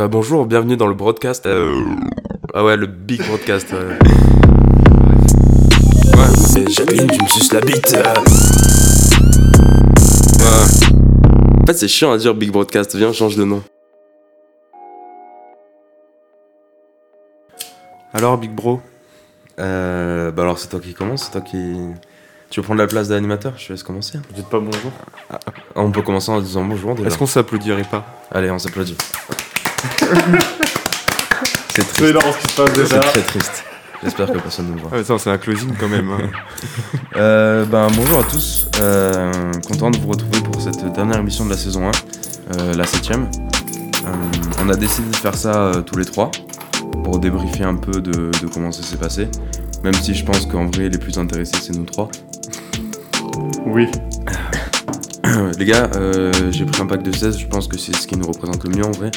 Bah, bonjour, bienvenue dans le broadcast. Euh, Ah ouais, le big broadcast. ouais. Ouais, et Jacqueline, tu me suces la bite. euh. Ouais. En fait, c'est chiant à dire big broadcast. Viens, on change de nom. Alors, Big Bro? Euh, bah alors, c'est toi qui commence, c'est toi qui. Tu veux prendre la place d'animateur? Je te laisse commencer. Vous dites pas bonjour Ah, on peut commencer en disant bonjour déjà. Est-ce qu'on s'applaudirait pas? Allez, on s'applaudit. c'est triste. C'est énorme ce qui se passe C'est déjà. très triste. J'espère que personne ne nous voit. Ça, c'est un closing quand même. hein. Euh, ben, bonjour à tous, euh, content de vous retrouver pour cette dernière émission de la saison 1, euh, la septième. Euh, on a décidé de faire ça euh, tous les trois pour débriefer un peu de, de comment ça s'est passé, même si je pense qu'en vrai les plus intéressés c'est nous trois. oui. les gars, euh, j'ai pris un pack de 16, je pense que c'est ce qui nous représente le mieux en vrai.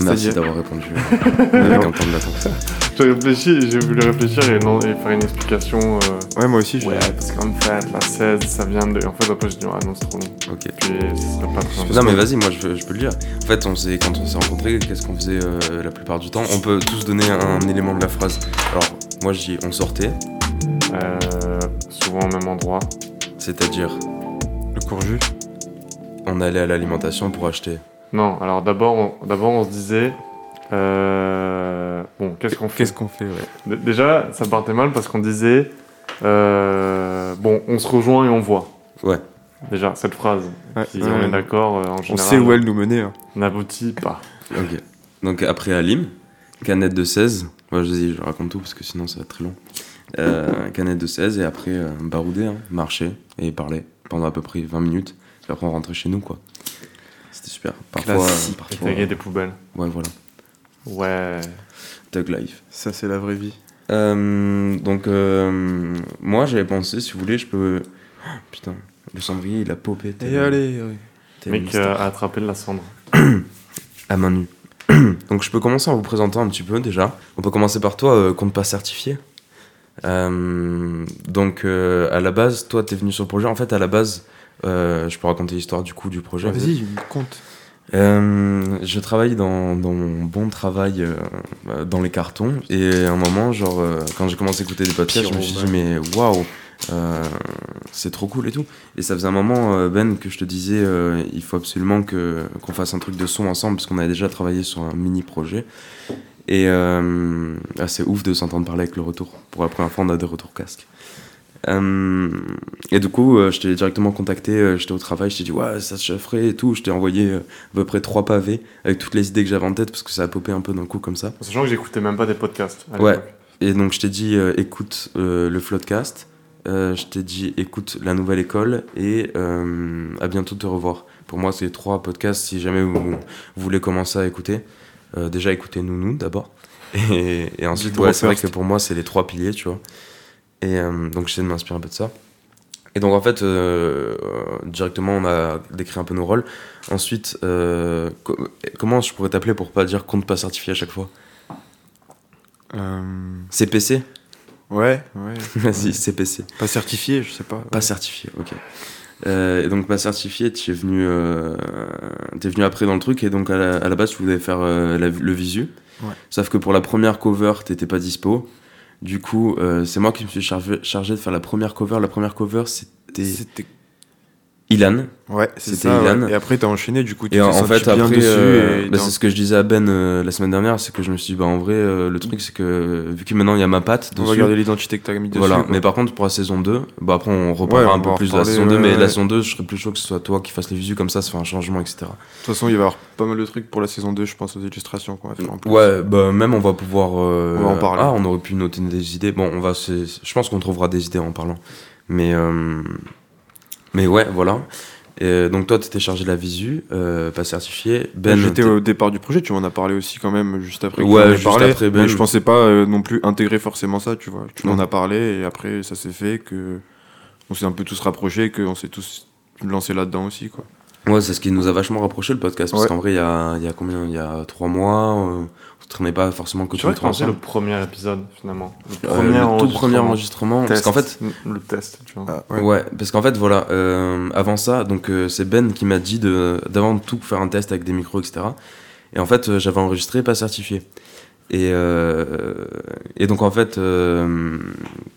Merci d'avoir répondu avec un temps de latence. J'ai réfléchi, j'ai voulu réfléchir et, non, et faire une explication. euh, Ouais, moi aussi, ouais, parce qu'en fait, la 16, ça vient de. En fait, après, je dis, ah non, c'est trop long. Ok. Puis, pas Non mais vas-y, moi je, je peux le dire. En fait, on s'est, quand on s'est rencontrés, qu'est-ce qu'on faisait euh, la plupart du temps? On peut tous donner un, élément de la phrase. Alors, moi je dis on sortait, Euh, souvent au même endroit. c'est-à-dire Le courju on allait à l'alimentation pour acheter. Non, alors d'abord, on, d'abord, on se disait. Euh, bon, qu'est-ce qu'on fait Qu'est-ce qu'on fait, ouais. Déjà, ça partait mal parce qu'on disait. euh, bon, on se rejoint et on voit. Ouais. Déjà, cette phrase. Ouais, Si ouais, on est ouais. d'accord, euh, en On général. sait où elle nous menait. hein. N'aboutit pas. Ok. Donc après à Lim, canette de 16. Moi je dis, je raconte tout parce que sinon ça va être très long. Euh, canette de 16 et après euh, barouder, hein, marcher et parler pendant à peu près 20 minutes. Et après on rentrait chez nous quoi. C'était super. Parfois, euh, parfois taguer des poubelles. ouais voilà. Ouais. Tug life. Ça, c'est la vraie vie. Euh, donc, euh, moi j'avais pensé, si vous voulez, je peux. Oh, putain, le cendrier il a popé. Et allez, ouais. Mec euh, a attrapé de la cendre. À main nue. donc, je peux commencer en vous présentant un petit peu déjà. On peut commencer par toi, euh, compte pas certifié. Euh, donc, euh, à la base, toi t'es venu sur le projet. En fait, à la base, euh, je peux raconter l'histoire du coup du projet. Vas-y, compte. Euh, je travaille dans, dans mon bon travail euh, euh, dans les cartons. Et à un moment genre quand j'ai commencé à écouter des podcasts je me suis dit mais waouh c'est trop cool et tout. Et ça faisait un moment Ben que je te disais il faut absolument que qu'on fasse un truc de son ensemble parce qu'on avait déjà travaillé sur un mini projet. Et ah, c'est ouf de s'entendre parler avec le retour. Pour la première fois on a des retours casques euh, et du coup, euh, je t'ai directement contacté, euh, j'étais au travail, je t'ai dit ouais, ça se ferait et tout. Je t'ai envoyé euh, à peu près trois pavés avec toutes les idées que j'avais en tête parce que ça a popé un peu d'un coup comme ça. Sachant que j'écoutais même pas des podcasts. à Ouais. Et donc je t'ai dit écoute le Floodcast, je t'ai dit écoute la nouvelle école et à bientôt de te revoir. Pour moi, c'est trois podcasts si jamais vous, vous voulez commencer à écouter. Déjà écoutez nous d'abord. Et, et ensuite, ouais, c'est vrai que pour moi, c'est les trois piliers, tu vois. Et euh, donc j'essaie de m'inspirer un peu de ça. Et donc en fait, euh, euh, directement, on a décrit un peu nos rôles. Ensuite, euh, co- comment je pourrais t'appeler pour pas dire compte pas certifié à chaque fois? CPC Ouais, ouais. Vas-y, CPC. Pas certifié, je sais pas. Pas certifié, ok. Euh, et donc pas certifié, tu es venu, euh, venu après dans le truc et donc à la, à la base tu voulais faire euh, la- le visu. Ouais. Sauf que pour la première cover t'étais pas dispo. Du coup euh, c'est moi qui me suis chargé, de faire la première cover. La première cover c'était C'était. Ilan. Ouais, c'est C'était ça. Ilan. ouais. Et après, t'as enchaîné, du coup, tu Et en, fait après dessus. euh, bah, c'est ce que je disais à Ben euh, la semaine dernière, c'est que je me suis dit bah en vrai euh, le truc c'est que vu que maintenant il y a ma patte on va dessus. garder l'identité que t'as mis dessus. Voilà, quoi. mais par contre pour la saison 2, bah après on reparlera Ouais, un peu plus de la saison 2, ouais, mais la saison 2, je serais plus chaud que ce soit toi qui fasses les visus comme ça, ça fait un changement, etc. De toute façon, il va y avoir pas mal de trucs pour la saison 2, je pense, aux illustrations qu'on va faire en plus. Ouais, bah même on va pouvoir. euh, On va en parler. Ah, on aurait pu noter des idées. Bon, on va. Je pense qu'on trouvera des idées en parlant. Mais. Euh, Mais ouais, voilà. Et donc toi, t'étais chargé de la visu, euh, pas certifié. Ben. J'étais t'es- au départ du projet, tu m'en as parlé aussi quand même juste après. que Ouais, juste parlé, après, Ben. Mais je pensais pas euh, non plus intégrer forcément ça, tu vois. Tu m'en as parlé et après ça s'est fait que on s'est un peu tous rapprochés, qu'on s'est tous lancés là-dedans aussi, quoi. Ouais, c'est ce qui nous a vachement rapproché le podcast. Parce Ouais. qu'en vrai, il y a, y a combien? Il y a trois mois, euh, on se traînait pas forcément que Tu vois c'est le premier épisode finalement Le Euh, le tout premier enregistrement. Parce qu'en fait, le test, tu vois. Ah, ouais. Ouais, parce qu'en fait, voilà, euh, avant ça, donc euh, c'est Ben qui m'a dit de d'avant de tout faire un test avec des micros, etc. Et en fait, euh, j'avais enregistré, pas certifié. Et, euh, et donc en fait, euh,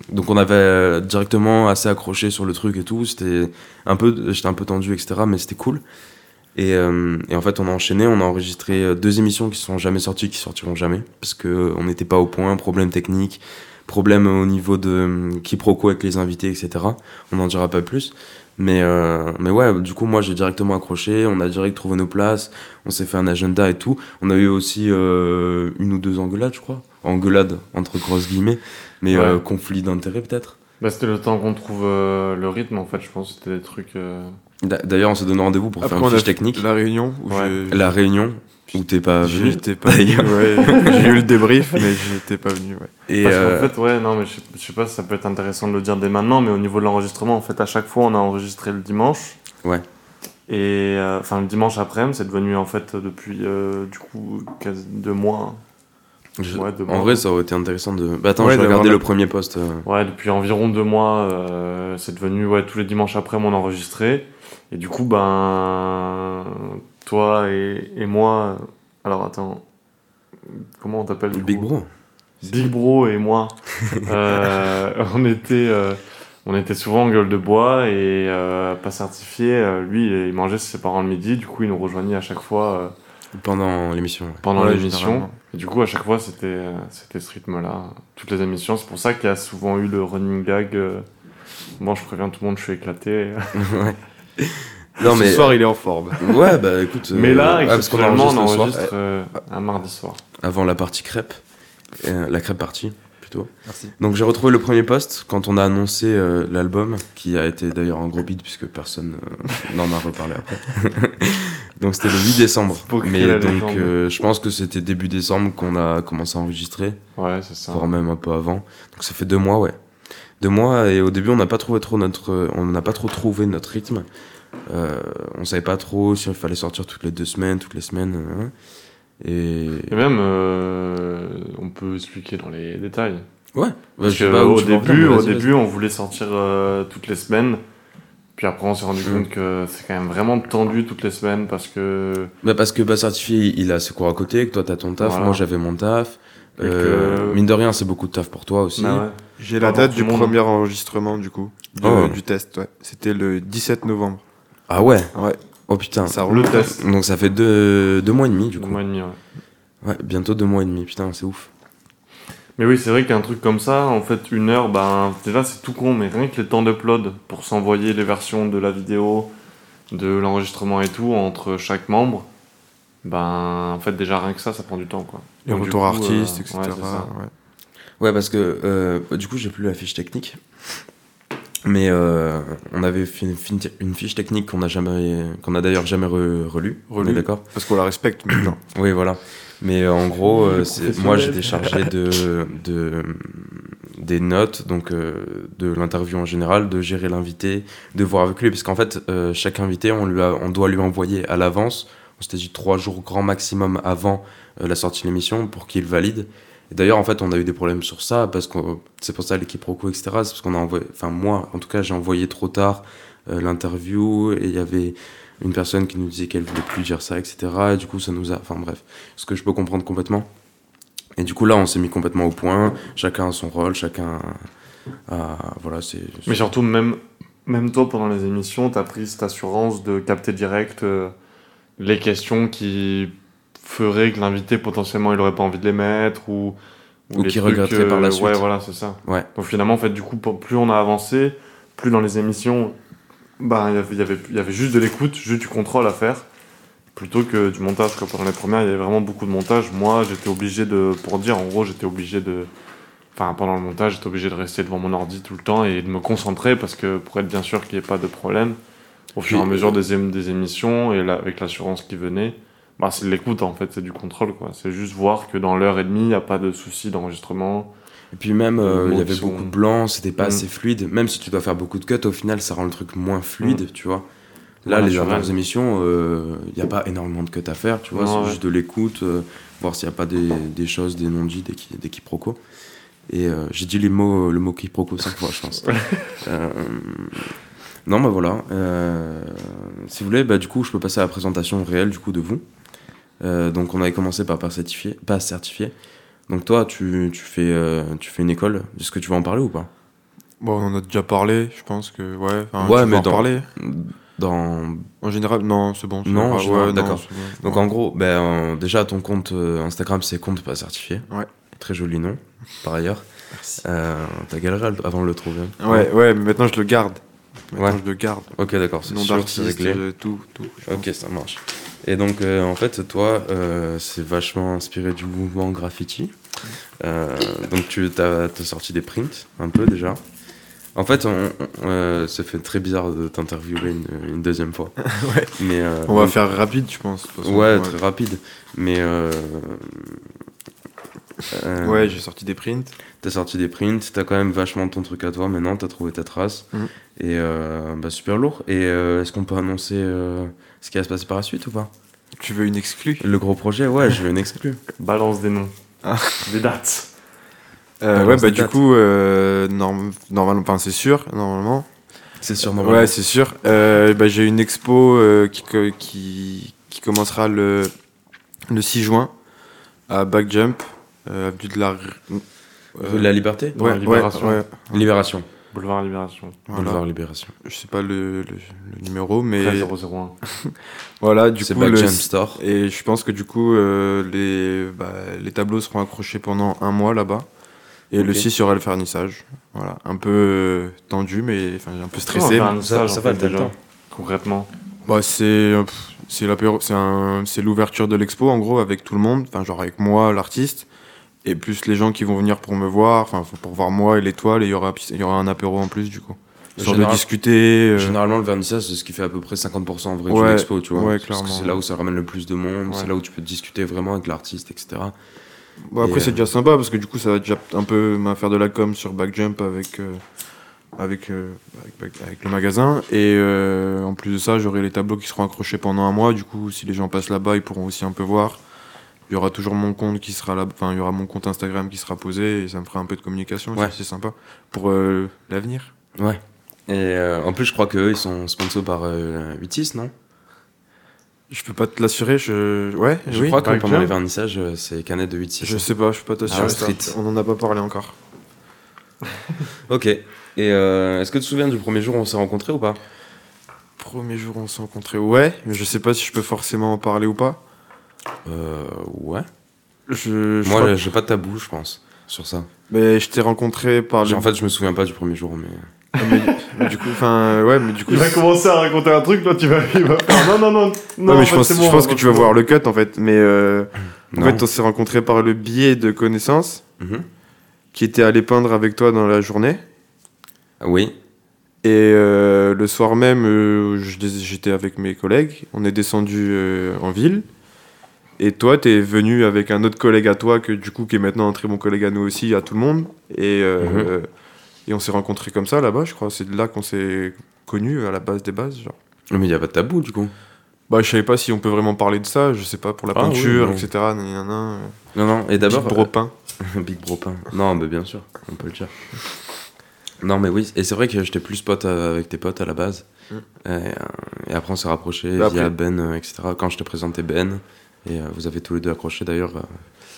donc on avait directement assez accroché sur le truc et tout. C'était un peu, j'étais un peu tendu, etc. Mais c'était cool. Et, euh, et en fait, on a enchaîné, on a enregistré euh, deux émissions qui sont jamais sorties, qui sortiront jamais, parce que euh, on n'était pas au point, problème technique, problème au niveau de quiproquo avec les invités, etc. On n'en dira pas plus. Mais, euh, mais ouais, du coup, moi, j'ai directement accroché, on a direct trouvé nos places, on s'est fait un agenda et tout. On a eu aussi euh, une ou deux engueulades, je crois. Engueulades, entre grosses guillemets, mais Ouais. conflit d'intérêts peut-être. Bah, c'était le temps qu'on trouve le rythme en fait, je pense que c'était des trucs. Euh, D'a- D'ailleurs, on s'est donné rendez-vous pour Après, faire une a fiche technique. La réunion où Ouais. La réunion, où t'es pas venu. j'étais pas venu. d'ailleurs. ouais. J'ai eu le débrief, mais j'étais pas venu. Ouais. Et Parce euh, qu'en fait, ouais, non, mais je sais, je sais pas si ça peut être intéressant de le dire dès maintenant, mais au niveau de l'enregistrement, en fait, à chaque fois, on a enregistré le dimanche. Ouais. Et euh, enfin, le dimanche après-midi, c'est devenu en fait depuis euh, du coup quasi deux mois. je- ouais, deux en mois. vrai, ça aurait été intéressant de. Bah attends, Ouais, je vais regarder le premier post. euh. Ouais, depuis environ deux mois, euh, c'est devenu ouais, tous les dimanches après on enregistré. Et du coup, ben, toi et, et moi, alors attends, comment on t'appelle Big coup Bro. Big Bro et moi, euh, on était, euh, on était souvent en gueule de bois et euh, pas certifié. Euh, Lui, il mangeait chez ses parents le midi, du coup, il nous rejoignait à chaque fois euh, Pendant l'émission. ouais. pendant Ouais, l'émission. Et du coup, à chaque fois, c'était euh, c'était ce rythme-là, toutes les émissions. C'est pour ça qu'il y a souvent eu le running gag. euh, Bon, je préviens tout le monde, je suis éclaté. ouais. Non, mais. Ce soir, il est en forme. Ouais, bah écoute. euh, Mais là, ouais, parce qu'on on enregistre soir, euh, un mardi soir. avant la partie crêpe. Euh, la crêpe partie, plutôt. Merci. Donc j'ai retrouvé le premier post quand on a annoncé euh, l'album, qui a été d'ailleurs un gros beat puisque personne euh, n'en a reparlé après. donc c'était le 8 décembre. Mais donc euh, je pense que c'était début décembre qu'on a commencé à enregistrer, Ouais, c'est ça. voire même un peu avant. Donc ça fait deux mois, ouais. Deux mois et au début on n'a pas trouvé trop notre, on n'a pas trop trouvé notre rythme. Euh, on savait pas trop si il fallait sortir toutes les deux semaines, toutes les semaines. hein. Et Et même, euh, on peut expliquer dans les détails. ouais. Parce que où au début, au début, on voulait sortir euh, toutes les semaines. Puis après, on s'est rendu Mm. compte que c'est quand même vraiment tendu toutes les semaines parce que. Bah parce que pas certifié, il a ses cours à côté, que toi t'as ton taf, Voilà. moi j'avais mon taf. Euh, Mine de rien, c'est beaucoup de taf pour toi aussi. Bah ouais. J'ai la date du monde. premier enregistrement, du coup, de- Oh. du test. Ouais. C'était le 17 novembre. Ah ouais Ouais, Oh putain. ça Le test. Donc ça fait deux, deux mois et demi du Deux coup. mois et demi, ouais. Ouais, bientôt deux mois et demi, putain, c'est ouf. Mais oui, c'est vrai qu'un truc comme ça, en fait, une heure, ben, déjà c'est tout con, mais rien que les temps d'upload pour s'envoyer les versions de la vidéo, de l'enregistrement et tout entre chaque membre, ben, en fait, déjà rien que ça, ça prend du temps, quoi. Les Donc, retours coup, artistes, euh, etc. ouais, c'est ça. ouais. Ouais, parce que euh, du coup, j'ai plus la fiche technique. Mais euh, on avait fait une, fi- une fiche technique qu'on a jamais, qu'on a d'ailleurs jamais re- relue. On est Relue. d'accord Parce qu'on la respecte maintenant. Oui, voilà. Mais euh, en gros, euh, moi j'étais chargé de, de des notes, donc euh, de l'interview en général, de gérer l'invité, de voir avec lui, parce qu'en fait, euh, chaque invité, on, lui a- on doit lui envoyer à l'avance. On s'était dit trois jours grand maximum avant euh, la sortie de l'émission pour qu'il valide. D'ailleurs, en fait, on a eu des problèmes sur ça, parce que c'est pour ça l'équipe Roco, etc. C'est parce qu'on a envoyé, enfin moi, en tout cas, j'ai envoyé trop tard euh, l'interview et il y avait une personne qui nous disait qu'elle voulait plus dire ça, etc. Et du coup, ça nous a, enfin bref, ce que je peux comprendre complètement. Et du coup, là, on s'est mis complètement au point. Chacun a son rôle, chacun a, voilà, c'est. Mais surtout, même, même toi, pendant les émissions, t'as pris cette assurance de capter direct euh, les questions qui feraient que l'invité, potentiellement, il aurait pas envie de les mettre ou. Ou qui regretterait par la euh, suite. Ouais, voilà, c'est ça. Ouais. Donc finalement, en fait, du coup, plus on a avancé, plus dans les émissions, bah, il y avait- il y avait, il y avait juste de l'écoute, juste du contrôle à faire, plutôt que du montage. Quoi. Pendant les premières, il y avait vraiment beaucoup de montage. Moi, j'étais obligé de, pour dire, en gros, j'étais obligé de, enfin, pendant le montage, j'étais obligé de rester devant mon ordi tout le temps et de me concentrer parce que pour être bien sûr qu'il n'y ait pas de problème, au fur et à mesure des, ém- des émissions et là, avec l'assurance qui venait, bah, c'est de l'écoute en fait, c'est du contrôle quoi. C'est juste voir que dans l'heure et demie, il n'y a pas de souci d'enregistrement. Et puis même, euh, il y avait sont- beaucoup de blanc, c'était pas Mm. assez fluide. Même si tu dois faire beaucoup de cuts, au final, ça rend le truc moins fluide, tu vois. Là, Ouais, les dernières émissions, il n'y a pas énormément de cuts à faire, tu vois, c'est ouais. juste de l'écoute, euh, voir s'il n'y a pas des, des choses, des non-dits, des, qui- des quiproquos. Et euh, j'ai dit les mots, le mot quiproquo cinq fois, je pense. Non, bah voilà. euh, si vous voulez, bah, du coup, je peux passer à la présentation réelle du coup de vous. Euh, donc, on avait commencé par pas certifié. Pas certifié. Donc, toi, tu, tu, fais, euh, tu fais une école. Est-ce que tu vas en parler ou pas? Bon, on en a déjà parlé, je pense que. Ouais, enfin, Ouais, tu mais en dans- parler. Dans En général, non, c'est bon. Non, ouais, d'accord. bon. Donc en gros, ben, déjà ton compte Instagram c'est compte pas certifié. Ouais. Très joli nom, par ailleurs. Merci. T'as galéré avant de le trouver. Ouais, ouais, mais maintenant je le garde. Maintenant Ouais. je le garde. Ok, d'accord, c'est sûr, c'est réglé. euh, tout, tout. je Ok, ça marche. Et donc euh, en fait, toi, euh, c'est vachement inspiré du mouvement graffiti. Euh, donc tu as, sorti des prints un peu déjà. En fait, on, on- ça fait très bizarre de t'interviewer une, une deuxième fois. Ouais. Mais On va faire rapide, je pense. de toute façon. Ouais, très rapide. Mais euh, Ouais, j'ai sorti des prints. T'as sorti des prints, t'as quand même vachement ton truc à toi maintenant, t'as trouvé ta trace. Mhm. Et euh, bah, super lourd. Et euh, est-ce qu'on peut annoncer euh, ce qui va se passer par la suite ou pas? Tu veux une exclue? Le gros projet, ouais, je veux une exclue. Balance des noms. Ah. Des dates. Euh, ouais, bah du dates. coup, euh, norm- normalement, enfin c'est sûr, normalement. C'est sûr, Ouais, c'est sûr. Euh, bah, j'ai une expo euh, qui, co- qui, qui commencera le, le 6 juin à Backjump, avenue de la... euh, La liberté ouais, Libération. ouais, ouais, Libération. Boulevard Libération. voilà. Boulevard Libération. Je sais pas le, le, le numéro, mais 13001. voilà, du C'est coup... le- Back Store. Et je pense que du coup, euh, les, bah, les tableaux seront accrochés pendant un mois là-bas. Et le Ok. 6, il y aura le vernissage. Voilà, un peu euh, tendu, mais enfin, un peu stressé. Ça- ça va, déjà, temps. Concrètement. Bah, c'est euh, pff, c'est l'apéro- c'est un- c'est l'ouverture de l'expo en gros avec tout le monde, enfin genre avec moi l'artiste et plus les gens qui vont venir pour me voir, enfin pour voir moi et l'étoile et il y aura il y aura un apéro en plus du coup. Histoire de discuter. euh, Généralement, le vernissage, c'est ce qui fait à peu près 50% en vrai Ouais, de l'expo, tu vois. ouais, Parce que c'est là où ça ramène le plus de monde, Ouais. c'est là où tu peux discuter vraiment avec l'artiste, etc. Bon, après Et, c'est euh, déjà sympa parce que du coup ça va déjà un peu m'affaire de la com sur Backjump avec euh, avec, euh, avec le magasin et en plus de ça j'aurai les tableaux qui seront accrochés pendant un mois du coup si les gens passent là-bas ils pourront aussi un peu voir. Il y aura toujours mon compte qui sera là, enfin il y aura mon compte Instagram qui sera posé et ça me fera un peu de communication, Ouais. c'est sympa pour euh, l'avenir. Ouais. Et euh, en plus, je crois qu'eux, ils sont sponsors par euh, 86, non? Je peux pas te l'assurer, je ouais, Je oui. crois que pendant les vernissages, euh, c'est canette de 86. Je sais pas, je peux pas t'assurer. Ah. On en a pas parlé encore. Ok. Et euh, est-ce que tu te souviens du premier jour où on s'est rencontrés ou pas? Premier jour on s'est rencontrés, ouais, mais je sais pas si je peux forcément en parler ou pas. Euh. Ouais. Je, je Moi, crois j'ai pas de tabou, je pense, sur ça. Mais je t'ai rencontré par le. En fait, je me souviens pas du premier jour, mais. mais, mais du coup, enfin, ouais, mais du coup. Il va commencer à raconter un truc, là, tu vas, il va faire non, non, non. Ouais, non mais je fait, pense, je pense que tu vas voir le cut en fait. Mais euh, en Non. fait, on s'est rencontrés par le biais de connaissances Mhm. qui étaient allés peindre avec toi dans la journée. Ah Oui. Et euh, le soir même, euh, j'étais avec mes collègues. On est descendu euh, en ville. Et toi, t'es venu avec un autre collègue à toi, que du coup, qui est maintenant un très bon collègue à nous aussi, à tout le monde. Et, euh, Mhm. euh, et on s'est rencontrés comme ça là-bas, je crois. C'est de là qu'on s'est connus à la base des bases. Genre. Mais il y a pas de tabou, du coup. Bah, je savais pas si on peut vraiment parler de ça, je sais pas, pour la Ah, oui, peinture, etc. nanana, Non, non. Et euh, d'abord. Big Bro peint. Big Bro Pain. Non, mais bien sûr, on peut le dire. Non, mais oui, et c'est vrai que j'étais plus pote euh, avec tes potes à la base. Mm. Et, euh, et après, on s'est rapprochés Bah, via Ben, euh, etc. Quand je te présentais Ben, et euh, vous avez tous les deux accroché d'ailleurs. euh,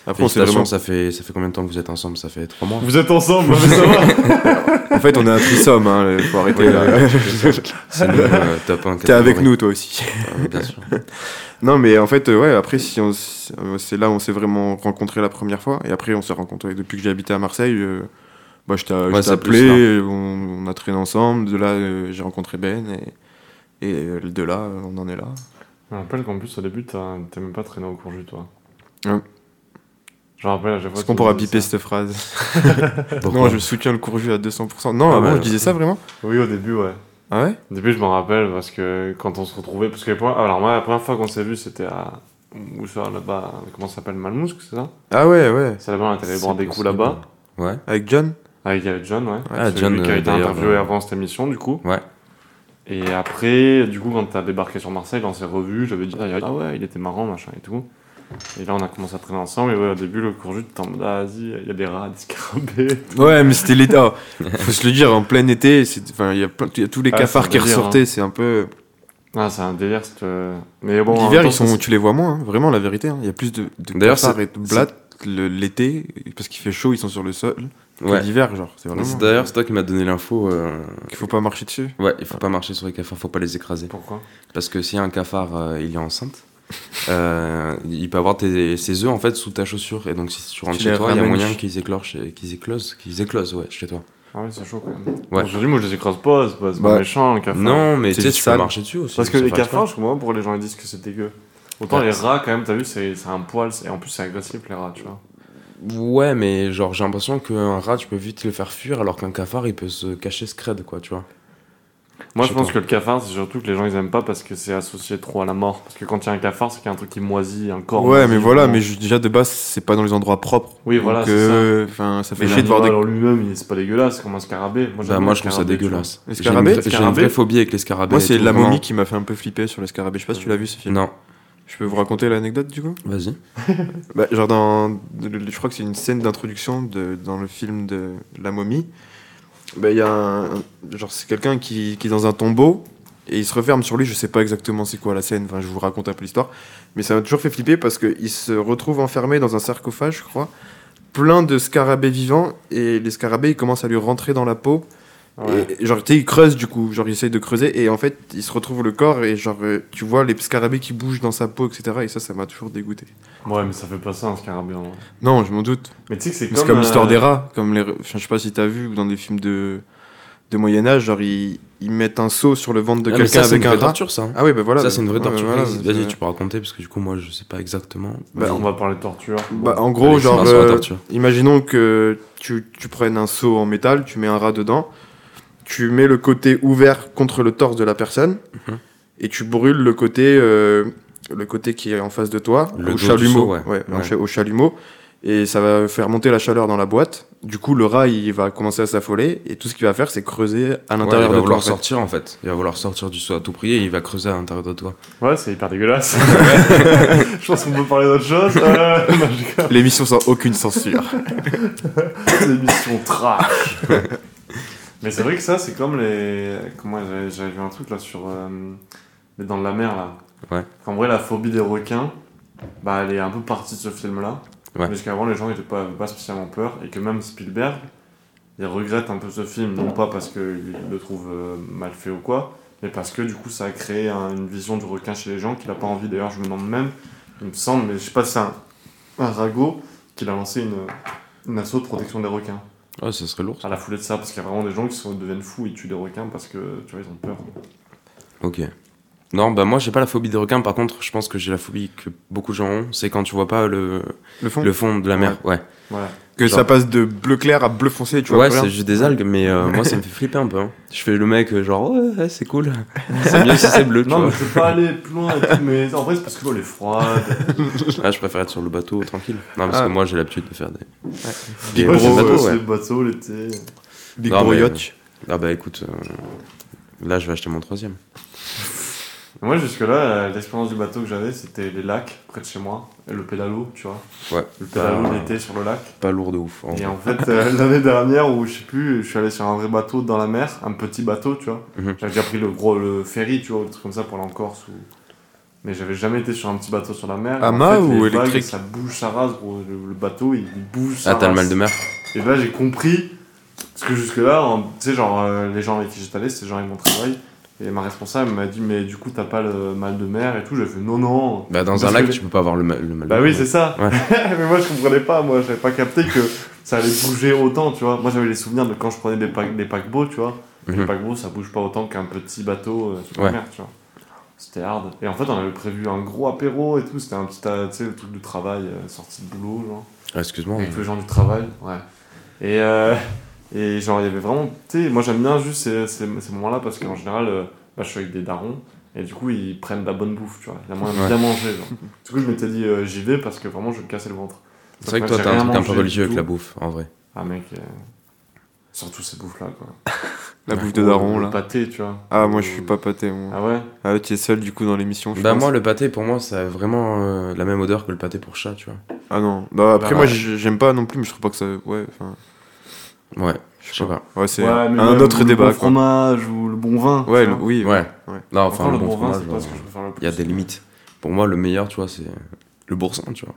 Après, on s'est félicitations, vraiment... ça, fait, ça fait combien de temps que vous êtes ensemble? Ça fait trois mois Vous êtes ensemble, ça va. En fait, on est un trisome, hein, faut arrêter là. ouais, C'est euh, top 1. T'es avec nous, toi aussi. bien sûr. Non, mais en fait, ouais, après, si on c'est là où on s'est vraiment rencontrés la première fois. Et après, on s'est rencontrés depuis que j'ai habité à Marseille. euh, bah, je t'ai c'est appelé, on, on a traîné ensemble. De là, euh, j'ai rencontré Ben. Et, et de là, on en est là. Je me rappelle qu'en plus, au début, t'as même pas traîné au courju, toi. Ouais. Je me rappelle à chaque fois. Est-ce qu'on pourra biper cette phrase Non, je soutiens le courju à 200%. Non, Ah, avant, ouais. je disais ça vraiment Oui, au début, ouais. Ah ouais Au début, je m'en rappelle parce que quand on se retrouvait. Parce que alors, moi, la première fois qu'on s'est vu, c'était à. Où ça, là-bas Comment ça s'appelle Malmousque, c'est ça Ah ouais, ouais. C'est là-bas, on était allé boire des coups là-bas. Ouais. Avec John Avec il y avait John, ouais. Ah, Celui John, qui a euh, été interviewé euh, avant cette émission, du coup. Ouais. Et après, du coup, quand t'as débarqué sur Marseille, on s'est revus, j'avais dit, ah ouais, il était marrant, machin et tout. Et là, on a commencé à traîner ensemble. Et ouais, au début, le cours t'es en mode, ah, vas-y, il y a des rats, des scarabées. Ouais, mais c'était l'état. Faut se le dire, en plein été, il y, a plein- il y a tous les Ah, cafards qui délire, ressortaient. C'est un peu. Ah, c'est un délire, cette... Mais bon, en L'hiver, ils sont, tu les vois moins, hein, vraiment, la vérité. hein. Il y a plus de, de D'ailleurs, cafards c'est- et de blattes l'été, parce qu'il fait chaud, ils sont sur le sol. Que Ouais. L'hiver, genre, c'est Mais vraiment. c'est D'ailleurs, c'est toi qui m'as donné l'info. euh, qu'il faut pas marcher dessus. Ouais, il faut pas marcher sur les cafards, faut pas les écraser. Pourquoi? Parce que si un cafard euh, il est enceinte, euh, il peut avoir tes, ses œufs en fait sous ta chaussure. Et donc si tu rentres Tu chez toi, il y a moyen ch- qu'ils éclorent, qu'ils éclosent, qu'ils éclosent ouais, chez toi. Ah ouais, c'est chaud quand même. Ouais. Dis, moi, je les écrase pas, c'est pas, Bah, méchant, un cafard. Non, mais tu sais, tu peux marcher dessus aussi. Parce que les cafards, je comprends pas pourquoi les gens ils disent que c'est dégueu. Autant Ouais. les rats, quand même, t'as vu, c'est un poil, et en plus, c'est agressif, les rats, tu vois. Ouais, mais genre j'ai l'impression qu'un rat tu peux vite le faire fuir alors qu'un cafard il peut se cacher scred quoi, tu vois. Moi, Je pense pas. que le cafard, c'est surtout que les gens ils aiment pas parce que c'est associé trop à la mort. Parce que quand il y a un cafard, c'est qu'il y a un truc qui moisit, un corps. ouais, mais voilà, vraiment. mais je- déjà de base, c'est pas dans les endroits propres. Oui, voilà, Donc, c'est euh, Enfin, ça fait Mais chier de voir des. en lui-même, c'est pas dégueulasse, c'est comme un scarabée. Moi, Bah, moi je trouve ça dégueulasse. Les J'ai une, scarabées vraie- j'ai une Scarabée vraie phobie avec les scarabées. Moi, c'est la momie qui m'a fait un peu flipper sur les scarabées. Je sais pas si tu l'as vu ce film. Non, Je peux vous raconter l'anecdote du coup? Vas-y. bah, Genre, dans. Je crois que c'est une scène d'introduction dans le film de La momie. Bah, il y a un. Genre, c'est quelqu'un qui... qui est dans un tombeau et il se referme sur lui. Je sais pas exactement c'est quoi la scène. Enfin, je vous raconte un peu l'histoire. Mais ça m'a toujours fait flipper parce qu'il se retrouve enfermé dans un sarcophage, je crois, plein de scarabées vivants et les scarabées ils commencent à lui rentrer dans la peau. Ouais. Et, genre, tu sais, il creuse du coup, genre, il essaye de creuser, et en fait, il se retrouve le corps, et genre, euh, tu vois les scarabées qui bougent dans sa peau, etc. Et ça, ça m'a toujours dégoûté. Ouais, mais ça fait pas ça, un scarabée. en vrai. Non, je m'en doute. Mais tu sais que c'est C'est comme. comme, l'histoire euh, des rats, comme les. Enfin, je sais pas si t'as vu, dans des films de, de Moyen-Âge, genre, ils, ils mettent un seau sur le ventre de Ah, quelqu'un avec une un vraie rat. torture ça. hein. Ah oui, bah voilà. ça c'est une vraie Ouais, torture. voilà, Vas-y, tu peux raconter parce que du coup moi je sais pas exactement. Bah, on va parler de torture. Bah, en gros, Allez, genre, euh, torture. imaginons que tu, tu prennes un seau en métal, tu mets un rat dedans, tu mets le côté ouvert contre le torse de la personne, Mhm. et tu brûles le côté, euh, le côté qui est en face de toi, Le au chalumeau. ouais. au Ouais. cha- au chalumeau. Et ça va faire monter la chaleur dans la boîte. Du coup, le rat, il va commencer à s'affoler. Et tout ce qu'il va faire, c'est creuser à il l'intérieur va de toi. vouloir en fait. sortir en fait. Il va vouloir sortir du seau à tout prix et il va creuser à l'intérieur de toi. Ouais, c'est hyper dégueulasse. je pense qu'on peut parler d'autre chose. Euh. L'émission sans aucune censure. C'est une émission trash. Mais c'est vrai que ça, c'est comme les. Comment j'avais vu un truc là sur. euh, Les Dents de la mer là. Ouais. En vrai, la phobie des requins, bah, elle est un peu partie de ce film là. Ouais. Parce qu'avant, les gens n'étaient pas, pas spécialement peur. Et que même Spielberg, il regrette un peu ce film. Non pas parce qu'il le trouve euh, mal fait ou quoi, mais parce que du coup, ça a créé un- une vision du requin chez les gens qu'il n'a pas envie. D'ailleurs, je me demande même, il me semble, mais je sais pas si c'est un, un ragot qu'il a lancé une, une asso de protection des requins. Ouais, ça serait lourd. ça. À la foulée de ça, parce qu'il y a vraiment des gens qui sont, deviennent fous, ils tuent des requins parce que, tu vois, ils ont peur. Ok. Non, bah moi j'ai pas la phobie des requins. Par contre, je pense que j'ai la phobie que beaucoup de gens ont. C'est quand tu vois pas le, Le fond le fond de la mer. Ouais. Que genre- ça passe de bleu clair à bleu foncé, tu vois. Ouais, c'est juste des algues, mais euh, moi ça me fait flipper un peu. hein. Je fais le mec euh, genre ouais, ouais, c'est cool. c'est mieux si c'est bleu, tu Non, mais je peux pas aller plus loin et tout, mais en vrai, c'est parce que l'eau est froide. Ah, je préfère être sur le bateau tranquille. Non, parce Ah. que moi j'ai l'habitude de faire des. Big des Moi, Bro, les bateaux l'été. Big Non, Bro Yacht. Ah bah écoute, euh, là je vais acheter mon troisième. Moi, jusque-là, euh, l'expérience du bateau que j'avais, c'était les lacs près de chez moi, et le pédalo, tu vois. Ouais. Le pédalo Bah, l'été sur le lac. Pas lourd de ouf. en Et vrai. en fait, euh, l'année dernière, où je sais plus, je suis allé sur un vrai bateau dans la mer, un petit bateau, tu vois. Mhm. J'avais déjà pris le gros le ferry, tu vois, un truc comme ça pour aller en Corse. Ou... Mais j'avais jamais été sur un petit bateau sur la mer. Et en Amas fait, ou les vagues, électrique Ça bouge, ça rase, gros. Le, le bateau, il bouge, ça Ah, t'as le mal de mer Et là, j'ai compris. Parce que jusque-là, en- tu sais, genre, euh, les gens avec qui j'étais allé, c'était gens avec mon travail. Et ma responsable m'a dit, mais du coup, t'as pas le mal de mer et tout. J'ai fait, non, non. Bah dans Parce un lac, que- tu peux pas avoir le, ma- le mal Bah de oui, mer. c'est ça. Ouais. mais moi, je comprenais pas. Moi, j'avais pas capté que ça allait bouger autant, tu vois. Moi, j'avais les souvenirs de quand je prenais des, pack- des paquebots, tu vois. Les Mhm. paquebots, ça bouge pas autant qu'un petit bateau euh, sur Ouais. la mer, tu vois. C'était hard. Et en fait, on avait prévu un gros apéro et tout. C'était un petit, euh, tu sais, le truc du travail, euh, sortie de boulot, genre. Ah, Excuse-moi. Avec tous les gens du travail, ouais. Et, euh, et genre, il y avait vraiment. Tu sais, moi j'aime bien juste ces, ces, ces moments-là parce qu'en général, euh, bah, je suis avec des darons et du coup, ils prennent de la bonne bouffe, tu vois. Il y a moyen de bien manger, genre. Du coup, je m'étais dit, j'y vais parce que vraiment, je vais me casser le ventre. C'est vrai que toi t'as un truc un peu religieux avec la bouffe, en vrai. Ah, mec. Euh, Surtout ces bouffes-là, quoi. La bouffe de daron, Le là. pâté, tu vois. Ah, moi, je suis pas pâté, moi. Ah ouais Ah, ouais, tu es seul, du coup, dans l'émission, je Bah pense. moi le pâté pour moi ça a vraiment euh, la même odeur que le pâté pour chat tu vois. Ah non. Bah, après, Bah, moi, ouais. j'aime pas non plus, mais je trouve pas que ça... Ouais, enfin... Ouais, je sais pas. Ouais, c'est Ouais, un autre le débat, bon quoi. fromage ou le bon vin. Ouais, le- oui, Ouais. Non enfin le le bon bon vin, fromage, c'est pas ce euh, que je préfère le plus. il y a des limites. Pour moi le meilleur tu vois c'est le boursin tu vois.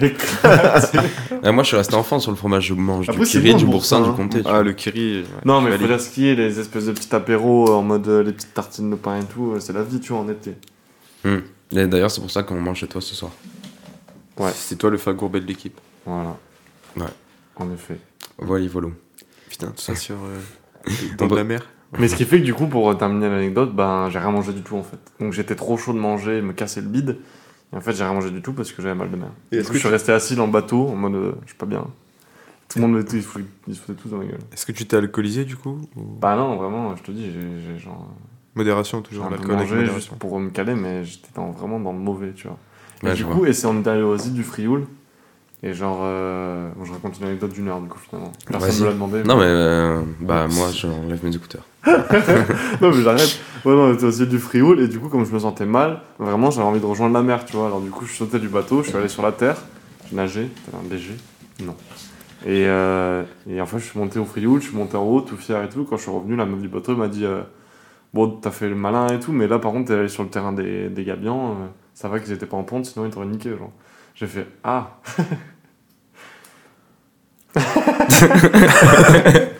Et moi je suis resté enfant sur le fromage je mange Après, du bon, du boursin, du comté. tu Ah, le kiri... ouais, non, mais faut dire ce qui est, les espèces de petits apéros euh, en mode euh, les petites tartines de pain et tout, euh, c'est la vie, tu vois, en été. Et d'ailleurs c'est pour ça qu'on mange chez toi ce soir. Ouais. C'est toi le fagourbet de l'équipe. Voilà. Ouais. En effet. Voilà voilà. Putain, tout ça sur... euh, dans On de la mer. Mais ce qui fait que du coup, pour terminer l'anecdote, ben j'ai rien mangé du tout en fait. Donc j'étais trop chaud de manger, me casser le bide. Et en fait, j'ai rien mangé du tout parce que j'avais mal de mer. Et du coup, que je suis tu- resté assis dans le bateau en mode euh, je suis pas bien. Tout le monde me ils se foutaient- ils se foutaient tous dans ma gueule. Est-ce que tu t'es alcoolisé, du coup ou- Bah non, vraiment, je te dis, j'ai genre. Modération, J'ai toujours. L'alcool mangé juste modération. pour me caler, mais j'étais dans- vraiment dans le mauvais, tu vois. Et du coup, et c'est allé aux îles du Frioul. Et genre, euh, bon, je raconte une anecdote d'une heure du coup finalement. Personne me l'a demandé. Non mais euh, bah moi j'enlève mes écouteurs. non, mais j'arrête. Ouais, non, on était aux îles du Frioul et du coup, comme je me sentais mal, vraiment j'avais envie de rejoindre la mer, tu vois. Alors du coup, je sautais du bateau, je suis allé sur la terre, j'ai nagé, t'as un léger Non. Et, euh, et en fait, je suis monté au Frioul, je suis monté en haut, tout fier et tout. Quand je suis revenu, la meuf du bateau m'a dit euh, Bon, t'as fait le malin et tout, mais là par contre, t'es allé sur le terrain des, des Gabians, ça va qu'ils étaient pas en ponte, sinon ils t'auraient niqué, genre. J'ai fait Ah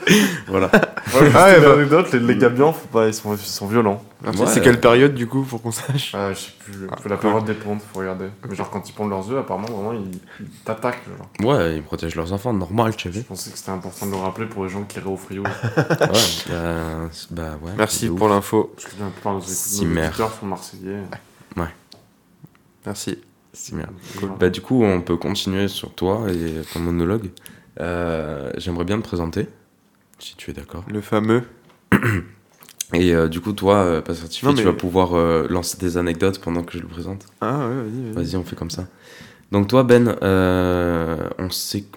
Voilà. Ouais, Ah, ouais, bah- l'anecdote, les, les Gabians, faut pas, ils, sont, ils sont violents. Ouais. C'est quelle période, du coup, pour qu'on sache Ah, je sais plus, Ah, faut la cool. période des pontes, faut regarder. Mais genre, quand ils pondent leurs œufs, apparemment, vraiment, ils, ils t'attaquent, genre. Ouais ils protègent leurs enfants normal tu Je sais. pensais que c'était important de le rappeler pour les gens qui iraient au Frioul. Ouais bah, bah ouais. Merci pour l'info. Parce que la plupart de nos auditeurs sont marseillais. Merci. C'est bien. Cool. Bah du coup on peut continuer sur toi et ton monologue. Euh, J'aimerais bien te présenter si tu es d'accord. Le fameux. Et euh, du coup, toi, euh, pas certifié, Non, tu vas pouvoir euh, lancer des anecdotes pendant que je le présente. Ah, ouais, vas-y. vas-y. On fait comme ça. Donc toi, Ben, euh, on,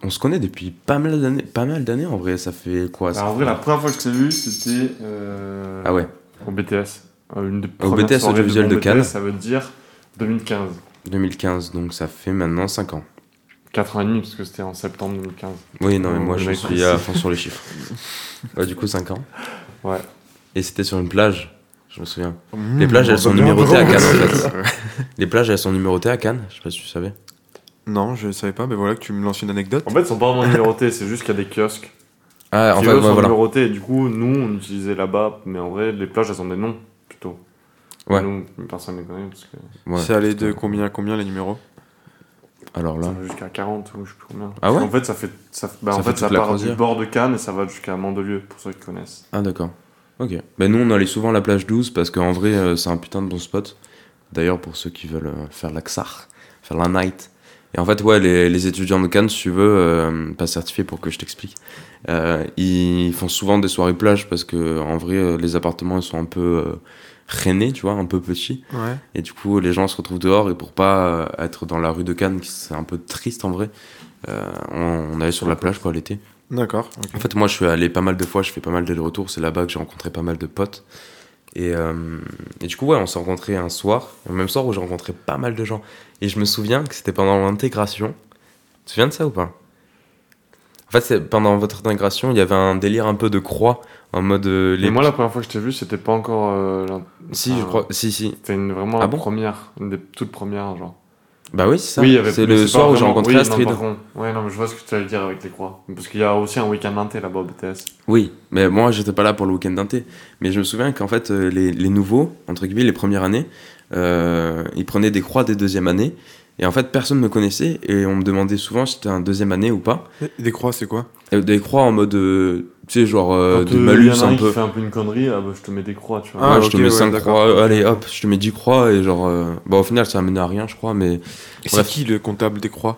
on se connaît depuis pas mal d'années. Pas mal d'années, en vrai. Ça fait quoi ça Alors, en vrai, la première fois que je t'ai vu, c'était euh, Ah ouais, au BTS. Une des Au BTS audiovisuel de BTS, Cannes. Ça veut dire 2015. 2015. Donc ça fait maintenant 5 ans. 4 ans et demi, parce que c'était en septembre 2015. Oui, non, mais moi, je suis à fond sur les chiffres. Ouais, du coup, 5 ans. Ouais. Et c'était sur une plage, je me souviens. Mmh, Les plages, elles sont numérotées à. Cannes, en fait. Les plages, elles sont numérotées à Cannes. Je sais pas si tu savais. Non, je savais pas, mais voilà que tu me lances une anecdote. En fait, ils sont pas vraiment numérotés, c'est juste qu'il y a des kiosques. Ah, en qui, fait, eux, ouais, sont voilà. numérotés. Et du coup, nous, on utilisait là-bas, mais en vrai, les plages, elles ont des noms, plutôt. Ouais. Nous, personne ne les connaît, parce que Ouais, c'est allé de combien à combien les numéros? Alors là. ça va jusqu'à 40 ou je sais plus combien. Ah ouais En fait, ça fait, ça, bah, Ça en fait fait, ça la part du bord de Cannes et ça va jusqu'à Mandelieu, pour ceux qui connaissent. Ah d'accord. Ok. Ben nous on allait souvent à la plage 12 parce qu'en vrai euh, c'est un putain de bon spot. D'ailleurs pour ceux qui veulent euh, faire l'Axar, faire la night. Et en fait ouais les, les étudiants de Cannes si tu veux, euh, pas certifiés pour que je t'explique, euh, ils font souvent des soirées plage parce que en vrai euh, les appartements ils sont un peu rainés tu vois, un peu. Ouais. Et du coup les gens se retrouvent dehors et pour pas euh, être dans la rue de Cannes, c'est un peu triste en vrai, euh, on, on allait sur la plage quoi l'été. D'accord. En fait, moi, je suis allé pas mal de fois, je fais pas mal d'allers-retours. C'est là-bas que j'ai rencontré pas mal de potes. Et, euh, et du coup, ouais, on s'est rencontrés un soir, le même soir où j'ai rencontré pas mal de gens. Et je me souviens que c'était pendant l'intégration. Tu te souviens de ça ou pas? En fait, pendant votre intégration, il y avait un délire un peu de croix, en mode. euh, Et moi, la première fois que je t'ai vu, c'était pas encore. euh, la- Si, enfin, je crois. Si, si. C'était une, vraiment Ah la bon? première, une des toutes premières, genre. Bah oui, c'est ça. Oui, c'est mais le soir où j'ai rencontré oui, Astrid. Non, ouais, non, mais je vois ce que tu allais dire avec les croix. Parce qu'il y a aussi un week-end inté là-bas au BTS. Oui, mais moi j'étais pas là pour le week-end d'inté. Mais je me souviens qu'en fait, euh, les, les nouveaux, entre guillemets, les premières années, euh, ils prenaient des croix des deuxièmes années. Et en fait, personne me connaissait et on me demandait souvent si c'était un deuxième année ou pas. Des croix, c'est quoi? Et des croix en mode, euh, tu sais, genre euh, euh, malus en un peu. fait un peu une connerie, ah bah, je te mets des croix, tu vois. Ah, Ouais, je te mets ouais, 5 d'accord. croix, allez hop, je te mets 10 croix et genre. euh, Bah, au final, ça a mené à rien, je crois, mais. Et C'est qui le comptable des croix?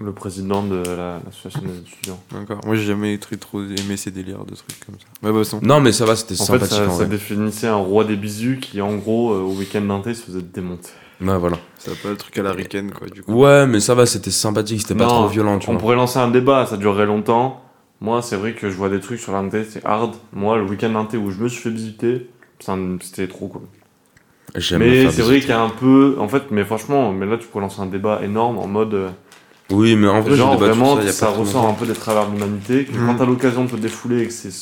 Le président de la- l'association des étudiants. D'accord. Moi, j'ai jamais très trop aimé ces délires de trucs comme ça. Ouais, bah, son. Non, mais ça va, c'était En fait, sympathique ça, en définissait un roi des bisous qui, en gros, euh, au week-end d'inté, se faisait démonter. Ouais, voilà. Ça pas le truc à la ricaine, quoi, du coup. Ouais, mais ça va, c'était sympathique, c'était pas trop violent, tu On vois. pourrait lancer un débat, ça durerait longtemps. Moi, c'est vrai que je vois des trucs sur l'inté, c'est hard. Moi, le week-end d'inté où je me suis fait visiter, c'était trop cool. J'aime Mais c'est vrai qu'il y a un peu. En fait, mais franchement, mais là, tu pourrais lancer un débat énorme en mode. Oui, mais en vrai, genre, vraiment, ça, y a ça ressort longtemps. un peu des travers de l'humanité. Que Mhm. quand t'as l'occasion de te défouler et que c'est,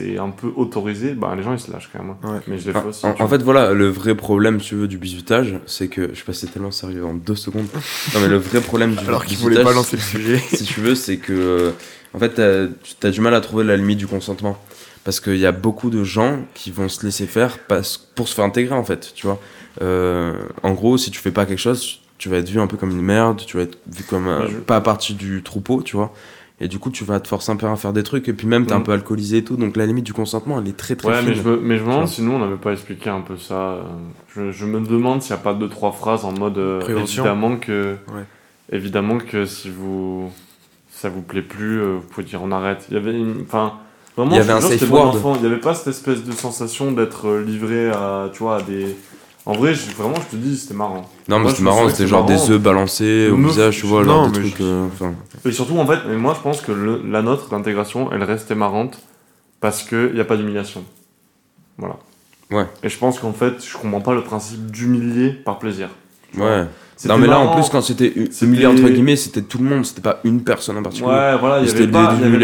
c'est un peu autorisé, bah, les gens ils se lâchent quand même. hein. Ouais. Mais je fait En, aussi. en- tu en vois. fait, voilà, le vrai problème, si tu veux, du bisutage, c'est que. Je passais tellement sérieux en deux secondes. Non, mais le vrai problème du Alors qu'il voulait pas lancer le sujet. si tu veux, c'est que. euh, En fait, t'as as du mal à trouver la limite du consentement. Parce qu'il y a beaucoup de gens qui vont se laisser faire parce, pour se faire intégrer, en fait, tu vois. Euh, en gros, si tu fais pas quelque chose, tu vas être vu un peu comme une merde, tu vas être vu comme un- je- pas partie du troupeau, tu vois. Et du coup, tu vas te forcer un peu à faire des trucs, et puis même, t'es un Mhm. peu alcoolisé et tout, donc la limite du consentement, elle est très très Ouais, mais fine. je me, mais je me demande si nous on n'avait pas expliqué un peu ça. Je, je me demande s'il n'y a pas deux trois phrases en mode euh, Prévention. évidemment que Ouais. évidemment que si vous ça vous plaît plus, euh, vous pouvez dire on arrête. Il y avait une, enfin vraiment Il y je avait te un jure, safe c'était bon word. enfant. Il n'y avait pas cette espèce de sensation d'être euh, livré à tu vois à des. En vrai, je- vraiment, je te dis, c'était marrant. Non, mais c'était marrant, c'était genre marrant. des œufs balancés au visage, tu vois, genre des trucs. je- euh, Et surtout, en fait, mais moi, je pense que le- la nôtre d'intégration, elle restait marrante parce qu'il n'y a pas d'humiliation. Voilà. Ouais. Et je pense qu'en fait, je comprends pas le principe d'humilier par plaisir. Ouais. Non, mais là, en plus, quand c'était hu- C'était- humilié entre guillemets, c'était tout le monde, c'était pas une personne en particulier. Ouais, voilà, il y avait pas, y avait pas- en il y avait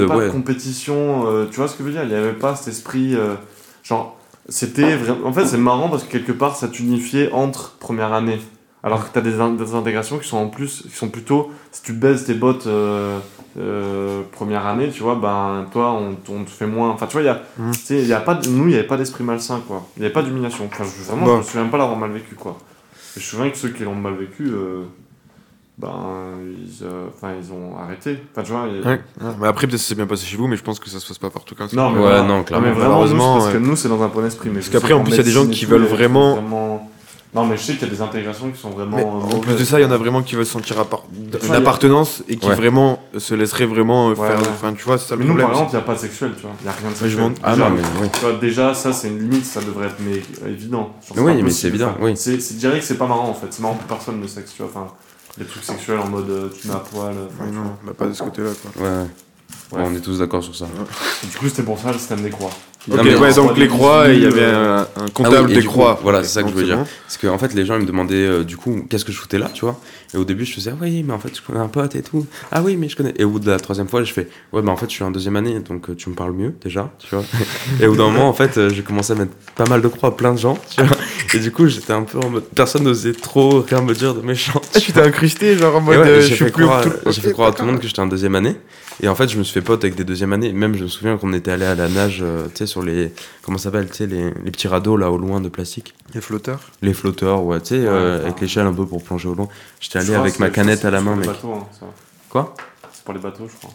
mode, pas de compétition, euh, tu vois ce que je veux dire? Il n'y avait pas cet esprit, euh, genre, c'était vraiment, en fait, c'est marrant parce que quelque part, ça t'unifiait entre première année. Alors que t'as des, in- des intégrations qui sont en plus, qui sont plutôt, si tu baises tes bottes euh, euh, première année, tu vois, ben toi, on, on te fait moins. Enfin, tu vois, il y a, il y a pas, nous, il n'y avait pas d'esprit malsain, quoi. Il n'y avait pas d'humiliation. Enfin, je, vraiment, Bon. je me souviens pas l'avoir mal vécu, quoi. Et je me souviens que ceux qui l'ont mal vécu, euh, ben, ils, euh, enfin, ils ont arrêté. Enfin, tu vois, il- Ouais. Ouais, Mais après, peut-être que ça s'est bien passé chez vous, mais je pense que ça se passe pas partout comme ça. non, mais Ouais, voilà. non, clairement. mais vraiment, nous, parce que nous, c'est dans un bon esprit. Mais Parce qu'après, en plus, il y a des gens qui veulent vraiment- Non, mais je sais qu'il y a des intégrations qui sont vraiment. Mais euh, en plus de ça, il y en a vraiment qui veulent se sentir une appartenance et qui Ouais. vraiment se laisseraient vraiment euh, Ouais, faire. ouais. Enfin, tu vois, c'est ça Mais nous, problème. par exemple, il n'y a pas de sexuel, tu vois. Il n'y a rien de sexuel. Ah Déjà, non, mais oui. Tu vois, déjà, ça, c'est une limite, ça devrait être mais, évident. Genre, Oui, mais c'est évident, enfin, oui. C'est, c'est, je dirais que c'est pas marrant, en fait. C'est marrant pour personne, le sexe, tu vois. Enfin, les trucs sexuels en mode euh, tu mets à poil. euh, enfin, Ouais, tu non, vois. bah, pas de ce côté-là, quoi. Ouais, ouais. On est tous d'accord sur ça. Du coup, c'était pour ça le système des croix. Ok, Non, mais ouais, en donc les croix, des il y avait bisous, un, un comptable Ah oui, et des coup, croix. voilà, c'est ça que je veux dire. Parce que en fait, les gens ils me demandaient euh, du coup qu'est-ce que je foutais là, tu vois? Et au début, je faisais ah oui, mais en fait, je connais un pote et tout. Ah oui, mais je connais. Et au bout de la troisième fois, je fais ouais, mais en fait, je suis en deuxième année, donc euh, tu me parles mieux déjà, tu vois. et au bout d'un moment, en fait, euh, j'ai commencé à mettre pas mal de croix à plein de gens, tu vois. Et du coup, j'étais un peu en mode personne n'osait trop rien me dire de méchant. Tu t'es incrusté, genre en mode ouais, euh, je suis plus j'ai fait croire à tout le monde que j'étais en deuxième année. Et en fait, je me suis fait pote avec des deuxième années. Même, je me souviens qu'on était allé à la nage, euh, tu sais, sur les. Comment ça s'appelle, tu sais, les, les petits radeaux là au loin de plastique. Les flotteurs. Les flotteurs, ouais, tu sais, euh, avec l'échelle un peu pour plonger au loin. J'étais allé avec ma c'est- canette à la c'est main, pour les mec. bateaux, hein, ça. Quoi C'est pour les bateaux, je crois.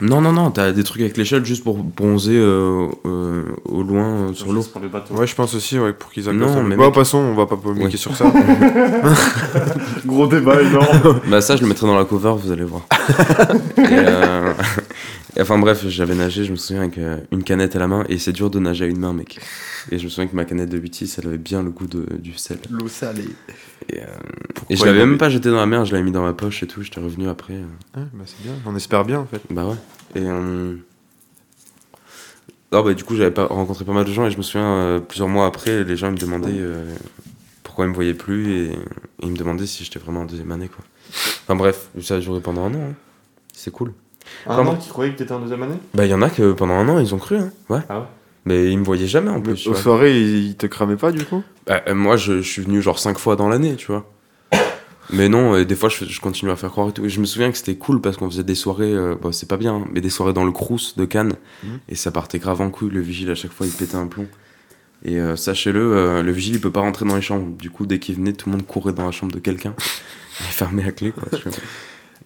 Non, non, non, t'as des trucs avec l'échelle juste pour bronzer euh, euh, au loin euh, sur l'eau. C'est pour les bateaux. Ouais, je pense aussi, ouais, pour qu'ils Non, accostent. mais Bon, mec- passons, on va pas polémiquer Oui. sur ça. Gros débat énorme. Bah, ça, je le mettrai dans la cover, vous allez voir. et, euh, et enfin, bref, j'avais nagé, je me souviens, avec euh, une canette à la main, et c'est dur de nager à une main, mec. Et je me souviens que ma canette de 8 elle avait bien le goût de, du sel. L'eau salée. Et, euh, et je l'avais même pas jeté dans la mer, je l'avais mis dans ma poche et tout, j'étais revenu après. euh. bah, c'est bien, on espère bien en fait. Bah ouais. Et euh... non, bah, du coup, j'avais pas rencontré pas mal de gens et je me souviens, euh, plusieurs mois après, les gens ils me demandaient euh, pourquoi ils me voyaient plus et, et ils me demandaient si j'étais vraiment en deuxième année. Quoi. Enfin bref, ça a duré pendant un an. hein. C'est cool. Un Comment an qui croyait que t'étais en deuxième année? Bah, il y en a que pendant un an ils ont cru. Hein. Ouais. Ah ouais? Mais ils me voyaient jamais en plus. Aux soirées, ils te cramaient pas du coup? Bah, euh, moi, je, je suis venu genre 5 fois dans l'année, tu vois. Mais non, et des fois, je, je continue à faire croire et tout. Et je me souviens que c'était cool parce qu'on faisait des soirées, euh, bah, c'est pas bien, hein, mais des soirées dans le Crous de Cannes. Mhm. Et ça partait grave en couille. Le vigile, à chaque fois, il pétait un plomb. Et euh, sachez-le, euh, le vigile, il peut pas rentrer dans les chambres. Du coup, dès qu'il venait, tout le monde courait dans la chambre de quelqu'un. Il fermait à clé, quoi. tu vois.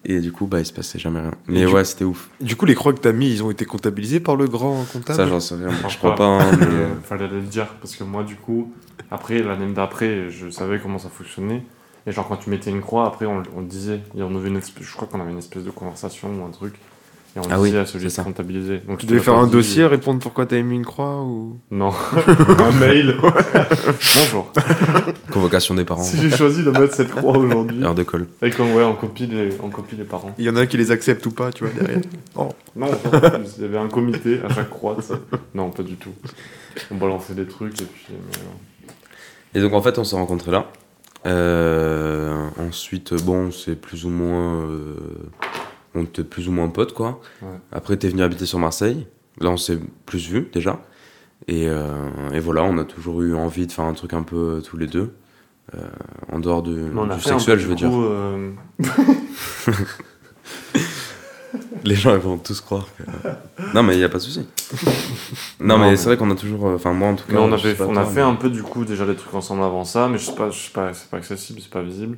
Et du coup, bah, il se passait jamais rien. Mais du- ouais, c'était ouf. Du coup, les croix que t'as mis, ils ont été comptabilisés par le grand comptable Ça, j'en sais rien. Je crois pas, hein, mais, euh, fallait le dire parce que moi du coup après l'année d'après je savais comment ça fonctionnait et genre quand tu mettais une croix après on, on le disait et on avait une espèce, je crois qu'on avait une espèce de conversation ou un truc Et on Ah oui, à celui c'est de ça. comptabiliser. Donc, Tu devais faire un dossier, répondre pourquoi t'avais mis une croix ou? Non. un mail. Bonjour. Convocation des parents. Si j'ai choisi de mettre cette croix aujourd'hui. Heure de colle. Et comme, ouais, on copie les, on copie les parents. Il y en a qui les acceptent ou pas, tu vois, derrière. Non, il y avait un comité à chaque croix. ça. Non, pas du tout. On balançait des trucs et puis. euh. Et donc en fait, on s'est rencontrés là. Euh, ensuite, bon, c'est plus ou moins. euh, on était plus ou moins potes, quoi. Ouais. Après, t'es venu habiter sur Marseille. Là, on s'est plus vu déjà. Et, euh, et voilà, on a toujours eu envie de faire un truc un peu euh, tous les deux. Euh, en dehors de, du sexuel, je veux dire. euh, Les gens ils vont tous croire que. non, mais il n'y a pas de souci. non, Non, mais mais- c'est vrai qu'on a toujours. Enfin, moi en tout cas. Mais on, avait, on a fait mais- un peu du coup déjà des trucs ensemble avant ça, mais je sais pas, je sais pas, c'est pas accessible, c'est pas visible.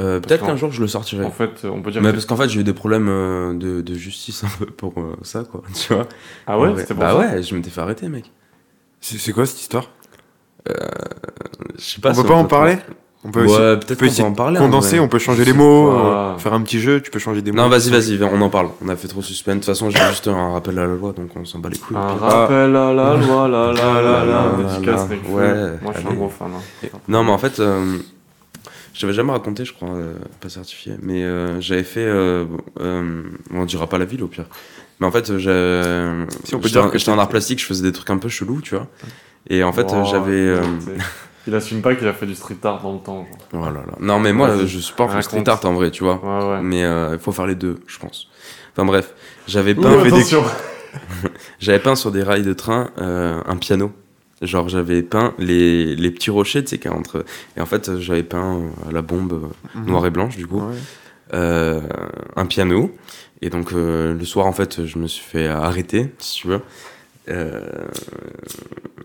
Euh, Peut-être qu'un jour je le sortirai. En fait, on peut dire. Mais que- parce qu'en fait, j'ai eu des problèmes euh, de, de justice un peu pour euh, ça, quoi. Tu vois Ah ouais, c'était pour Bah ça ouais, je m'étais fait arrêter, mec. C'est quoi cette histoire? Je sais pas On si peut pas en parler? On peut Ouais, aussi peut-être peut qu'on peut essayer en de parler. en condenser, on peut changer les mots, euh, faire un petit jeu, tu peux changer des mots. Non, vas-y, vas-y, on en parle. On a fait trop suspense. De toute façon, j'ai juste un rappel à la loi, donc on s'en bat les couilles. Un rappel à la loi, la la la la, la, dédicace la. Ouais, Moi je suis un gros fan. hein. Non, mais en fait, euh, je t'avais jamais raconté, je crois, euh, pas certifié, mais euh, j'avais fait. euh, euh, on dira pas la ville au pire. Mais en fait, j'ai. Si, on peut dire en- que J'étais en art plastique, je faisais des trucs un peu chelous, tu vois. Et en fait, Oh, j'avais. Il assume pas qu'il a fait du street art dans le temps. Genre. oh là là. Non, mais moi, Vas-y, je supporte le raconte. street art en vrai, tu vois. Ouais, ouais. Mais il faut faire les deux, je pense. Enfin bref, j'avais peint, attention. j'avais peint sur des rails de train un piano. Genre j'avais peint les, les petits rochers, tu sais, qu'il y a entre... Et en fait, j'avais peint euh, à la bombe euh, Mhm. noire et blanche, du coup, Ouais. euh, un piano. Et donc euh, le soir, en fait, je me suis fait arrêter, si tu veux. Euh,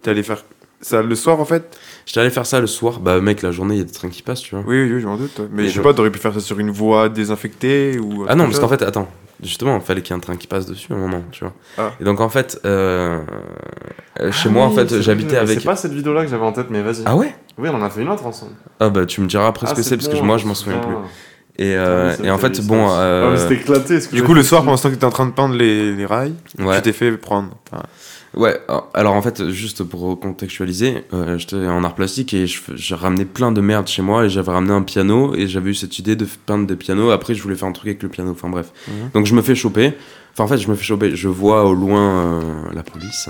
T'es allé faire ça le soir en fait? J'étais allé faire ça le soir. Bah mec, la journée, il y a des trains qui passent, tu vois. Oui, oui, oui, je m'en doute. Mais je sais pas, t'aurais pu faire ça sur une voie désinfectée ou. Ah non, parce qu'en fait, attends, justement, il fallait qu'il y ait un train qui passe dessus à un moment, tu vois. Ah. Et donc en fait, euh, euh, chez Ah moi, en fait, j'habitais avec. C'est pas cette vidéo-là que j'avais en tête, mais vas-y. Ah ouais? Oui, on en a fait une autre ensemble. Ah bah tu me diras après ce Ah, que c'est, parce que moi je m'en me souviens plus. Et, euh, oui, et en fait, bon. ça. euh, Ah, mais c'était éclaté. ce que Du j'ai coup, le soir, pendant ce temps que t'étais en train de peindre les, les rails, ouais, tu t'es fait prendre. Ouais. Alors en fait, juste pour contextualiser, euh, j'étais en art plastique et je j'ai ramené plein de merde chez moi et j'avais ramené un piano et j'avais eu cette idée de peindre des pianos. Après, je voulais faire un truc avec le piano. Enfin bref. Mhm. Donc je me fais choper. Enfin en fait, je me fais choper. Je vois au loin euh, la police.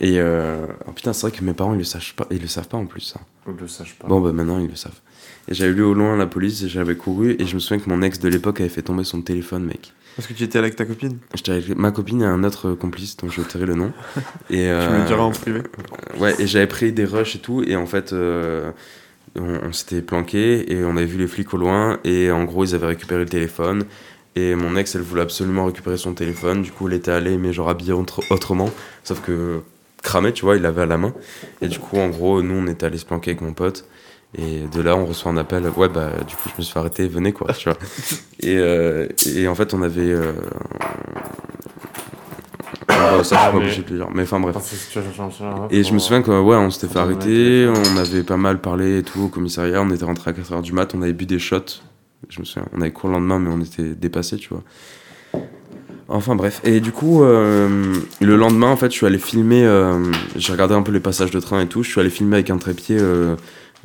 Et euh, oh, putain, c'est vrai que mes parents ils le savent pas, ils le savent pas en plus. Ça. Je le sache pas. Bon bah maintenant ils le savent. Et j'avais lu au loin la police et j'avais couru et je me souviens que mon ex de l'époque avait fait tomber son téléphone, mec. Parce que tu étais avec ta copine J'étais avec ma copine et un autre complice dont je tairai le nom. Et, Tu euh, me le diras en privé. Ouais, et j'avais pris des rushs et tout, et en fait, euh, on, on s'était planqué et on avait vu les flics au loin, et en gros, ils avaient récupéré le téléphone. Et mon ex, elle voulait absolument récupérer son téléphone, du coup, elle était allée, mais genre habillée autre- autrement, sauf que cramé, tu vois, il l'avait à la main. Et du coup, en gros, nous, on était allés se planquer avec mon pote. Et de là, on reçoit un appel. Ouais, bah, du coup, je me suis fait arrêter, venez quoi, tu vois. Et, euh, et en fait, on avait. euh, bah, ça, je suis Ah, pas obligé de le dire. Mais enfin, bref. Chien, Et je me souviens que ouais, on s'était fait arrêter, on avait pas mal parlé et tout au commissariat, on était rentré à 4h du mat, on avait bu des shots. Je me souviens, on avait cours le lendemain mais on était dépassé, tu vois. Enfin bref, et du coup euh, le lendemain en fait, je suis allé filmer euh, j'ai regardé un peu les passages de train et tout, je suis allé filmer avec un trépied euh,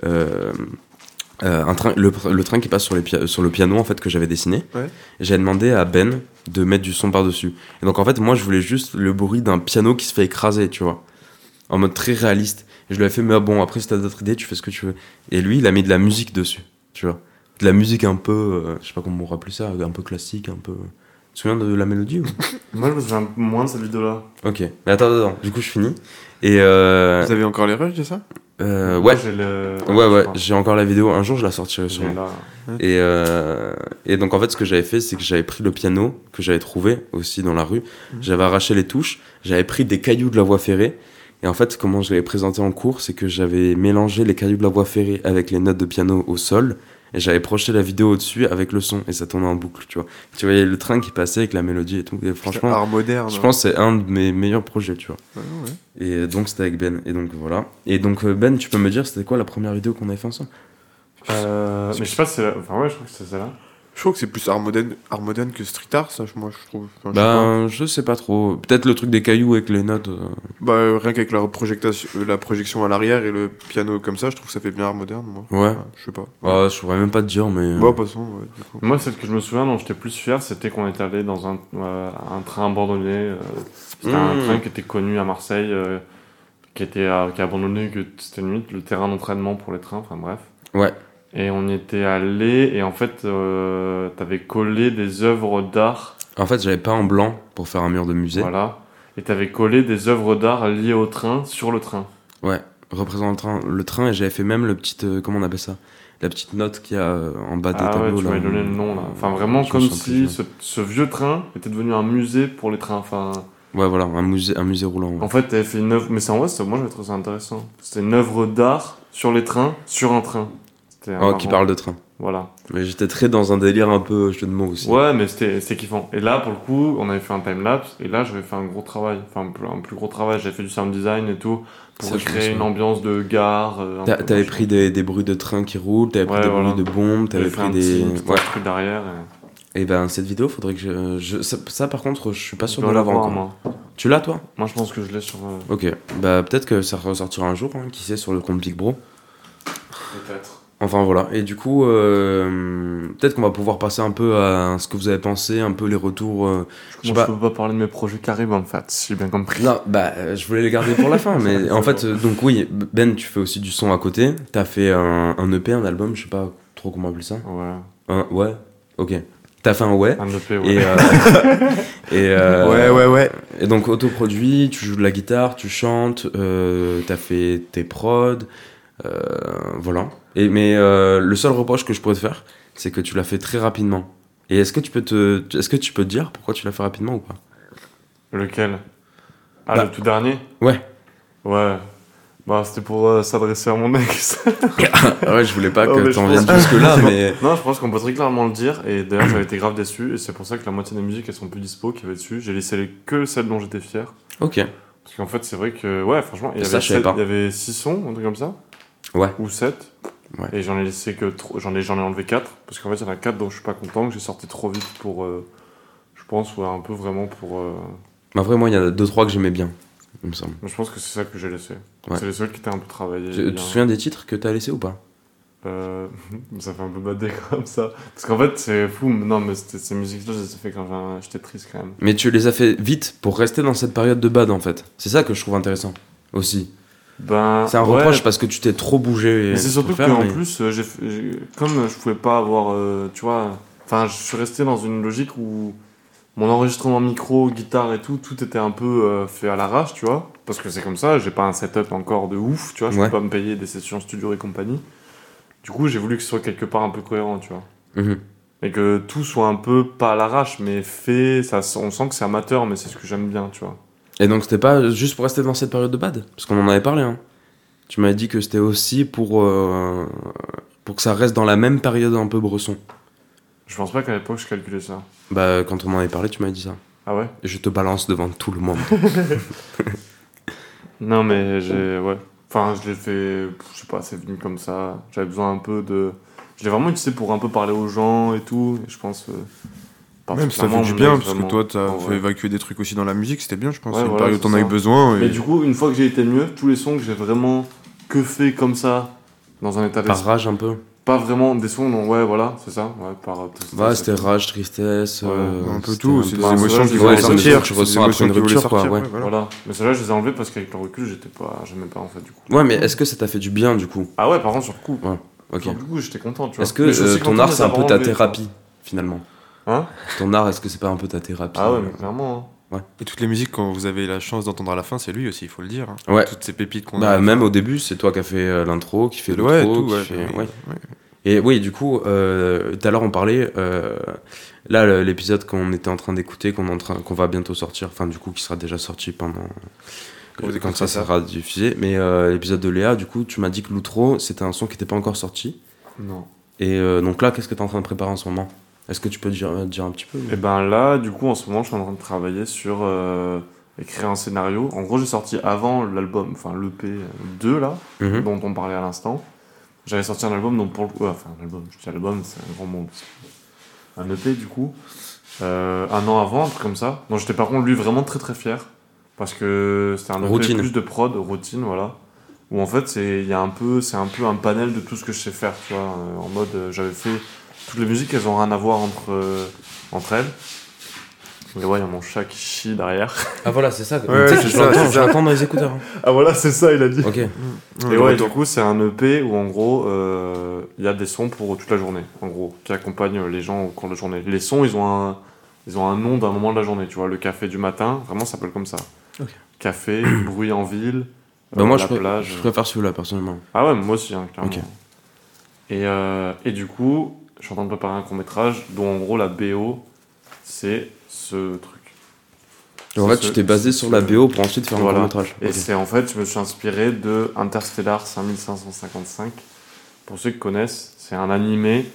un train, le, le train qui passe sur, les pia- sur le piano en fait que j'avais dessiné. Ouais. J'ai demandé à Ben de mettre du son par-dessus. Et donc en fait, moi je voulais juste le bruit d'un piano qui se fait écraser, tu vois. En mode très réaliste. Et je lui ai fait, mais bon, après si t'as d'autres idées, tu fais ce que tu veux. Et lui, il a mis de la musique dessus, tu vois. De la musique un peu, euh, je sais pas comment on rappeler ça, un peu classique, un peu. Tu te souviens de la mélodie ou? Moi, je me souviens moins de cette vidéo-là. Ok. Mais attends, attends, attends. Du coup, je finis. Et euh, Vous avez encore les rushs de ça? Euh, ouais. le- Ouais, ouais, j'ai encore la vidéo. Un jour, je la sortirai sûrement. là. Et, euh, et donc en fait ce que j'avais fait c'est que j'avais pris le piano que j'avais trouvé aussi dans la rue, j'avais arraché les touches, j'avais pris des cailloux de la voie ferrée et en fait comment je l'avais présenté en cours c'est que j'avais mélangé les cailloux de la voie ferrée avec les notes de piano au sol et j'avais projeté la vidéo au-dessus avec le son et ça tournait en boucle tu vois. Tu voyais le train qui passait avec la mélodie et tout et franchement Art moderne. je pense que c'est un de mes meilleurs projets tu vois. Ouais, ouais. Et donc c'était avec Ben et donc voilà. Et donc euh, Ben tu peux me dire c'était quoi la première vidéo qu'on avait fait ensemble? Euh, mais je sais pas si c'est la... Enfin, ouais, je crois que c'est celle-là. Je trouve que c'est plus art moderne, art moderne que street art, ça, moi, je trouve. Enfin, je sais pas. Ben, je sais pas trop. Peut-être le truc des cailloux avec les notes. euh, Bah, euh, rien qu'avec la, projection- euh, la projection à l'arrière et le piano comme ça, je trouve que ça fait bien art moderne, moi. Ouais. je sais pas. Ah, je pourrais même pas te dire, mais. Bon, passons, ouais, du coup. Moi, celle que je me souviens dont j'étais plus fier, c'était qu'on était allé dans un, euh, un train abandonné. euh, c'était un Mmh. train qui était connu à Marseille, euh, qui était euh, qui a abandonné, que c'était limite le terrain d'entraînement pour les trains, enfin bref. Ouais. Et on y était allé, et en fait, euh, t'avais collé des œuvres d'art, En fait, j'avais pas en blanc pour faire un mur de musée. voilà, et t'avais collé des œuvres d'art liées au train sur le train. Ouais, représentant le train, le train et j'avais fait même le petit. euh, comment on appelle ça? La petite note qu'il y a euh, en bas des Ah ouais, tableaux. tu là. m'avais donné le nom là. Enfin, vraiment comme si ce, ce vieux train était devenu un musée pour les trains. Enfin, Ouais, voilà, un musée, un musée roulant. ouais. En fait, t'avais fait une œuvre, mais c'est en vrai, c'est- moi j'avais trouvé ça intéressant. C'était une œuvre d'art sur les trains, sur un train. C'était Oh, qui parle de train. Voilà. Mais j'étais très dans un délire un peu jeu de mots aussi. Ouais, mais c'était kiffant. Et là, pour le coup, on avait fait un time-lapse, et là, j'avais fait un gros travail. Enfin, un plus, gros travail. J'avais fait du sound design et tout, pour Ça, je créer une ambiance de gare. euh, T'avais pris des, des bruits de train qui roulent, t'avais pris des voilà. bruits de bombes, t'avais pris un des. petit, Ouais. truc derrière. Et... Et ben, cette vidéo, faudrait que je. je- Ça, ça, par contre, je suis pas Je sûr de l'avoir l'avoir, encore. moi. Tu l'as, toi? Moi, je pense que je l'ai sur. euh, Ok. Bah, peut-être que ça ressortira un jour, hein, qui sait, sur le compte Big Bro? Peut-être. Enfin voilà, et du coup, euh, peut-être qu'on va pouvoir passer un peu à ce que vous avez pensé, un peu les retours. euh, Je je peux pas parler de mes projets caribes, en fait, si j'ai bien compris. Non, bah, euh, je voulais les garder pour la fin, mais en fait, euh, donc oui, Ben, tu fais aussi du son à côté. T'as fait un, un EP, un album, je sais pas trop comment appeler ça. Ouais. Un, ouais, ok. T'as fait un ouais. Un EP, ouais. Et, euh, et, euh, Ouais, ouais, ouais. Et donc autoproduit, tu joues de la guitare, tu chantes, euh, t'as fait tes prods, euh, voilà. Et, mais euh, le seul reproche que je pourrais te faire, c'est que tu l'as fait très rapidement. Et est-ce que tu peux te, est-ce que tu peux te dire pourquoi tu l'as fait rapidement ou pas? Lequel? Ah, Bah. le tout dernier? Ouais. Ouais. Bah, c'était pour euh, s'adresser à mon ex. Ah Ouais, je voulais pas que t'en viennes jusque là, mais non, je pense qu'on peut très clairement le dire. Et d'ailleurs, j'avais été grave déçu. Et c'est pour ça que la moitié des musiques, elles sont plus dispo, qu'il y avait dessus. J'ai laissé les- que celles dont j'étais fier. ok. Parce qu'en fait, c'est vrai que, ouais, franchement, il y avait 6 sons, un truc comme ça? Ouais. Ou 7. Ouais. Et j'en ai laissé que j'en ai, j'en ai enlevé 4. Parce qu'en fait, il y en a 4 dont je suis pas content, que j'ai sorti trop vite pour. euh, je pense, ouais, un peu vraiment pour. euh, Mais après, moi, il y en a deux trois que j'aimais bien, il me semble. mais je pense que c'est ça que j'ai laissé. Ouais. C'est les seuls qui étaient un peu travaillés. Tu tu te souviens des titres que t'as laissé ou pas? Euh, ça fait un peu badé comme ça. Parce qu'en fait, c'est fou. Non, mais ces musiques-là, je les ai fait quand j'étais triste quand même. Mais tu les as fait vite pour rester dans cette période de bad en fait. C'est ça que je trouve intéressant aussi. Ben, C'est un ouais, reproche parce que tu t'es trop bougé. C'est surtout qu'en mais- plus, euh, comme je pouvais pas avoir, euh, tu vois, enfin, je suis resté dans une logique où mon enregistrement micro, guitare et tout, tout était un peu euh, fait à l'arrache, tu vois, parce que c'est comme ça, j'ai pas un setup encore de ouf, tu vois, je Ouais. peux pas me payer des sessions studio et compagnie. Du coup, j'ai voulu que ce soit quelque part un peu cohérent, tu vois. Mhm. Et que tout soit un peu, pas à l'arrache, mais fait, ça, on sent que c'est amateur, mais c'est ce que j'aime bien, tu vois. Et donc c'était pas juste pour rester dans cette période de bad Parce qu'on en avait parlé. Hein. Tu m'avais dit que c'était aussi pour, euh, pour que ça reste dans la même période un peu bresson. Je pense pas qu'à l'époque je calculais ça. Bah quand on en avait parlé, tu m'avais dit ça. Ah ouais? Et je te balance devant tout le monde. Non, mais j'ai. Ouais. Enfin, je l'ai fait. Je sais pas, c'est venu comme ça. J'avais besoin un peu de. Je l'ai vraiment utilisé pour un peu parler aux gens et tout. Et je pense. euh, Même ça fait du bien, parce que toi, t'as Oh, fait ouais. évacuer des trucs aussi dans la musique, c'était bien, je pense. Ouais, C'est une voilà, période où t'en as eu besoin. Mais Et... du coup, une fois que j'ai été mieux, tous les sons que j'ai vraiment que fait comme ça, dans un état Par rage un peu. Pas vraiment des sons, non, ouais, voilà, c'est ça. Ouais, par. Ouais, c'était rage, tristesse. Ouais, euh, un peu tout, c'est des Ouais, émotions ouais, qui ouais, voulaient c'est des sortir, des ressens après émotions une rupture, quoi, ouais. ouais, voilà. Mais ceux-là, je les ai enlevés parce qu'avec le recul, j'étais pas. J'aimais pas en fait, du coup. Ouais, mais est-ce que ça t'a fait du bien du coup? Ah ouais, par contre, sur le coup. Ok. Sur le coup, j'étais content, tu vois. Est-ce que Mais je euh, ton art c'est un peu ta thérapie finalement? Hein Ton art, est-ce que c'est pas un peu ta thérapie Ah ouais, euh, mais clairement. hein. Et toutes les musiques, quand vous avez la chance d'entendre à la fin, c'est lui aussi, il faut le dire. hein. Ouais. Toutes ces pépites qu'on Bah, a. même au début, c'est toi qui as fait euh, l'intro, qui fait ouais, l'outro, tout, qui ouais. fait- ouais. ouais. Et oui, du coup, euh, tout à l'heure on parlait, euh, là l'épisode qu'on était en train d'écouter, qu'on est en train, qu'on va bientôt sortir, enfin du coup qui sera déjà sorti pendant Quand vous quand écouterez ça ça. sera diffusé, mais euh, l'épisode de Léa, du coup tu m'as dit que l'outro c'était un son qui n'était pas encore sorti, Non. et euh, donc là qu'est-ce que tu es en train de préparer en ce moment? Est-ce que tu peux dire, dire un petit peu Et ben là, du coup, en ce moment, je suis en train de travailler sur euh, écrire un scénario. En gros, j'ai sorti avant l'album, enfin l'EP 2 là, Mhm. dont on parlait à l'instant. J'avais sorti un album dont pour le coup, enfin un album, je dis album, c'est un grand que un EP du coup, euh, un an avant, un truc comme ça. Donc j'étais par contre lui vraiment très très fier parce que c'était un EP Routine. plus de prod, routine, voilà. Où en fait c'est il y a un peu c'est un peu un panel de tout ce que je sais faire, tu vois. en mode j'avais fait toutes les musiques, elles ont rien à voir entre euh, entre elles. Et ouais, il y a mon chat qui chie derrière. Ah voilà, c'est ça. Ouais, c'est je ça, l'entends, c'est je ça. l'entends dans les écouteurs. hein. Ah voilà, c'est ça, il a dit. Ok. Et ouais, du coup, c'est un EP où en gros, euh, il y a des sons pour toute la journée, en gros, qui accompagnent les gens au cours de la journée. Les sons, ils ont un, ils ont un nom d'un moment de la journée, tu vois. Le café du matin, vraiment, ça s'appelle comme ça. Café, bruit en ville, Bah euh, moi, la je, plage. je préfère celui-là, personnellement. Ah ouais, moi aussi, hein, clairement. Ok. Et, euh, et du coup, je suis en train de préparer un court métrage dont en gros la BO, c'est ce truc. En fait, ce- tu t'es basé sur la BO pour ensuite faire Voilà. un court-métrage. Et Ok. c'est en fait, je me suis inspiré de Interstellar 5555. Pour ceux qui connaissent, c'est un animé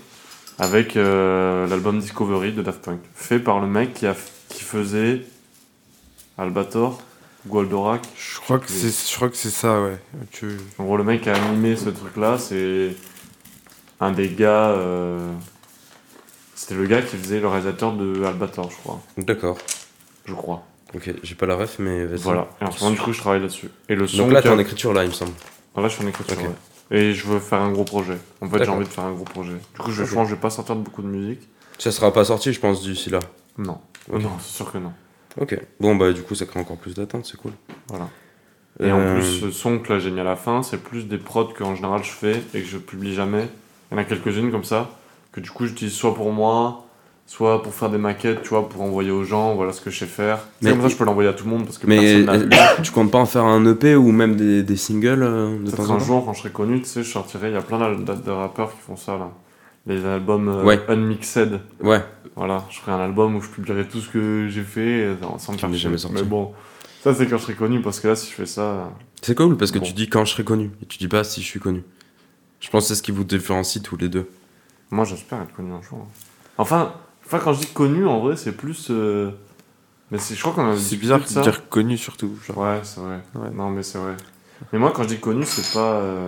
avec euh, l'album Discovery de Daft Punk, fait par le mec qui, a, qui faisait Albator, Goldorak. Je crois que c'est, je crois que c'est ça, ouais. Tu... En gros, le mec qui a animé ce truc-là, c'est un des gars. euh, C'était le gars qui faisait le réalisateur de Albator, je crois. D'accord. Je crois. Ok, j'ai pas la ref, mais vas-y. Voilà. Et en ce moment, du coup, je travaille là-dessus. Et le son. Donc là, t'es en écriture là, il me semble. Ah, Là, je suis en écriture, Ok. ouais. Et je veux faire un gros projet. En fait, j'ai D'accord. envie de faire un gros projet. Du coup, je, Ok. pense que je vais pas sortir de beaucoup de musique. Ça sera pas sorti, je pense, d'ici là. Non. Ok. Non, c'est sûr que non. Ok. Bon, bah, du coup, ça crée encore plus d'attente, c'est cool. Voilà. Et en Euh, plus, ce son que là j'ai mis à la fin, c'est plus des prods qu'en général je fais et que je publie jamais. Il y en a quelques-unes comme ça, que du coup j'utilise soit pour moi, soit pour faire des maquettes, tu vois, pour envoyer aux gens, voilà ce que je sais faire. Mais- comme ça, je peux l'envoyer à tout le monde parce que Mais personne tu comptes pas en faire un EP ou même des, des singles euh, de temps en un temps jour, quand je serai connu, tu sais, je sortirai. Il y a plein de, de rappeurs qui font ça là. Les albums euh, Ouais. unmixed. Ouais. Voilà, je ferai un album où je publierai tout ce que j'ai fait sans me faire jamais sorti. Mais bon, ça c'est quand je serai connu parce que là, si je fais ça. C'est cool parce que Bon. tu dis quand je serai connu et tu dis pas si je suis connu. Je pense que c'est ce qui vous différencie tous les deux. Moi, j'espère être connu un jour. Enfin, enfin quand je dis connu, en vrai, c'est plus. euh, Mais c'est, je crois qu'on a C'est bizarre de ça. dire connu surtout. Genre. Ouais, c'est vrai. Ouais. Non, mais c'est vrai. Mais moi, quand je dis connu, c'est pas. euh,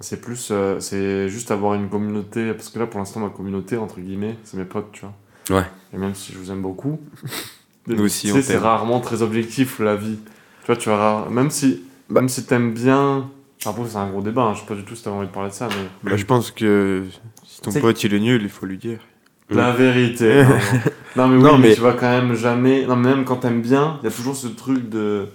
C'est plus. euh, C'est juste avoir une communauté. Parce que là, pour l'instant, ma communauté, entre guillemets, c'est mes potes, tu vois. Ouais. Et même si je vous aime beaucoup. Nous aussi, tu on sais, c'est rarement très objectif, la vie. Tu vois, tu vas rare- Même si. Bah. Même si t'aimes bien. Enfin, Après, c'est un gros débat, hein, je sais pas du tout si t'avais envie de parler de ça, mais. Bah, je pense que si ton pote il est nul, il faut lui dire. La vérité. non, non. Non, mais oui, Non, mais... mais- tu vas quand même jamais. Non, mais même quand t'aimes bien, il y a toujours ce truc de.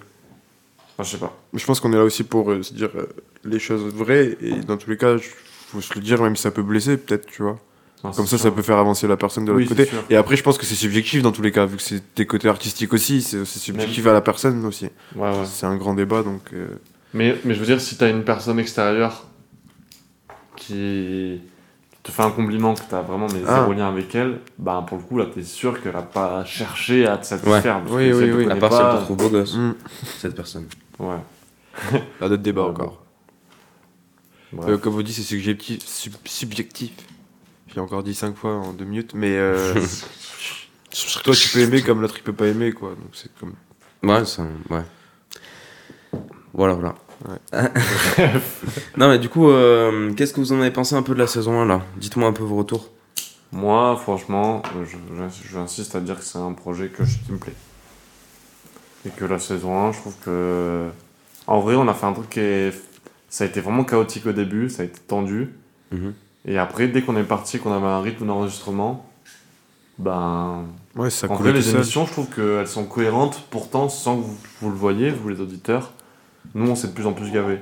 Enfin, je sais pas. Je pense qu'on est là aussi pour euh, se dire euh, les choses vraies et dans tous les cas, il faut se le dire même si ça peut blesser peut-être, tu vois. Non, Comme ça, sûr. ça peut faire avancer la personne de l'autre côté. Et après, je pense que c'est subjectif dans tous les cas, vu que c'est tes côtés artistiques aussi, c'est subjectif à la personne aussi. Ouais, ouais. C'est un grand débat donc. euh, Mais, mais je veux dire, si t'as une personne extérieure qui te fait un compliment, que t'as vraiment mais Ah. zéro lien avec elle, bah pour le coup, là, t'es sûr qu'elle a pas cherché à te satisfaire. parce que Oui, oui, oui. À part si elle pas- te trouve beau gosse, hmm, cette personne. Ouais. Là, d'autres débats Ouais, encore. Euh, comme vous dites, c'est subjectif. sub- subjectif. J'ai encore dit cinq fois en deux minutes, mais euh, toi tu peux aimer comme l'autre il peut pas aimer quoi. Donc c'est comme. Ouais, ça. Ouais. Voilà, voilà. non, mais du coup, euh, qu'est-ce que vous en avez pensé un peu de la saison 1 là? Dites-moi un peu vos retours. Moi, franchement, euh, je, je- j'insiste à dire que c'est un projet que je- qui me plaît. Et que la saison 1, je trouve que. En vrai, on a fait un truc qui est. Ça a été vraiment chaotique au début, ça a été tendu. Mhm. Et après, dès qu'on est parti, qu'on avait un rythme d'enregistrement, ben. Ouais, ça en vrai, les seul. émissions, je trouve qu'elles sont cohérentes, pourtant, sans que vous, vous le voyez, vous les auditeurs. Nous, on s'est de plus en plus gavés.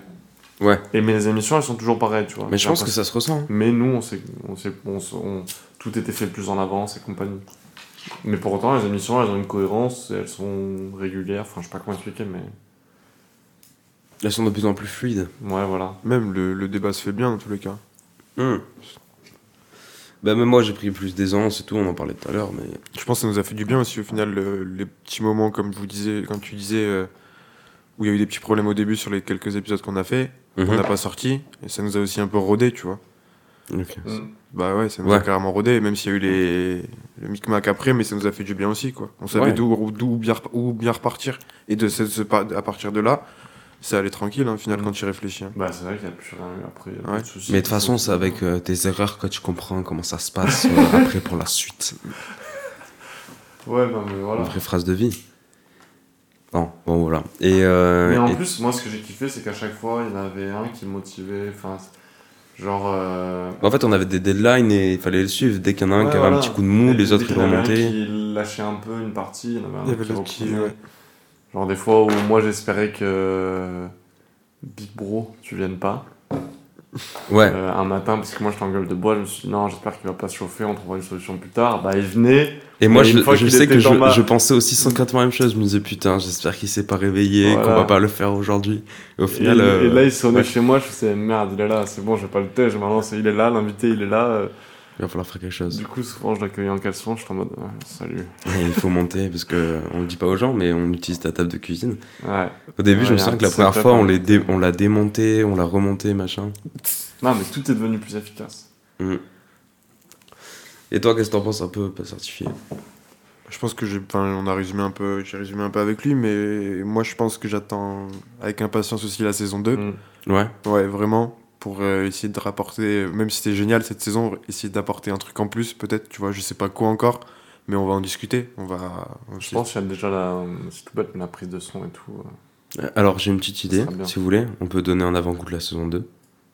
Ouais. Et mais les émissions, elles sont toujours pareilles, tu vois. Mais je pense que ça se ressent. hein. mais nous, on sait, on sait, on, on- tout était fait plus en avance et compagnie. Mais pour autant, les émissions, elles ont une cohérence, et elles sont régulières. Enfin, je sais pas comment expliquer, mais Elles sont de plus en plus fluides. ouais, voilà. Même le, le débat se fait bien dans tous les cas. Hmm. Bah, même moi, j'ai pris plus d'aisance et tout, on en parlait tout à l'heure, mais. Je pense que ça nous a fait du bien aussi au final le- les petits moments comme je vous disais, comme tu disais, euh, où il y a eu des petits problèmes au début sur les quelques épisodes qu'on a fait, on Mhm. n'a pas sorti et ça nous a aussi un peu rodé, tu vois. Ok. Bah ouais, ça nous a carrément rodé, même s'il y a eu les le micmac après, mais ça nous a fait du bien aussi quoi. On savait Ouais. d'où d'où bien où bien repartir et de ce, à partir de là, ça allait tranquille, hein, au final, quand tu réfléchis. hein. Bah, c'est vrai qu'il n'y a plus rien eu après. y a Ouais. pas de soucis. Mais de toute façon, c'est avec euh, tes erreurs que tu comprends comment ça se passe euh, après pour la suite. Ouais, non, mais voilà. Une vraie phrase de vie. Bon, bon voilà. Et, euh, Mais en et- plus, moi, ce que j'ai kiffé, c'est qu'à chaque fois, il y en avait un qui me motivait. Enfin, genre. euh, en fait, on avait des deadlines et il fallait le suivre. Dès qu'il y en a un ouais, qui avait voilà. un petit coup de mou, Et les autres ils qu'il y en avait un remontaient. qui lâchait un peu une partie, il y en avait un Il y avait qui qui. ouais. Genre des fois où moi j'espérais que Big Bro, tu viennes pas Ouais. euh, un matin parce que moi en gueule de bois, je me suis dit non, j'espère qu'il va pas se chauffer, on trouvera une solution plus tard. Bah il venait, Et moi, je, je sais que je, ma- je pensais aussi 180 la même chose. Je me disais, putain, j'espère qu'il s'est pas réveillé, Voilà. qu'on va pas le faire aujourd'hui. Et au final. et euh, là il sonnait ouais, chez moi, je me suis dit merde, il est là, c'est bon, je vais pas le tège, maintenant il est là, l'invité il est là. euh. Il va falloir faire quelque chose. Du coup, souvent je l'accueillais en caleçon, je suis en mode Ouais, salut. Il faut monter parce que on le dit pas aux gens, mais on utilise ta table de cuisine. Ouais. Au début, Ouais, je me souviens que la première fois, on hein. les dé- on l'a démonté, on l'a remonté, machin. Non, mais tout est devenu plus efficace. Et toi, qu'est-ce que t'en penses un peu pas certifié? Je pense que j'ai, enfin, on a résumé un peu, j'ai résumé un peu avec lui, mais moi je pense que j'attends avec impatience aussi la saison 2. Mm. Ouais. Ouais, vraiment, pour euh, essayer de rapporter, même si c'était génial cette saison, essayer d'apporter un truc en plus, peut-être, tu vois, je sais pas quoi encore, mais on va en discuter. On va. on Je pense qu'il y a déjà la, c'est tout bête, la prise de son et tout. euh. Alors, j'ai une petite idée, si vous voulez. On peut donner un avant-goût de la saison 2.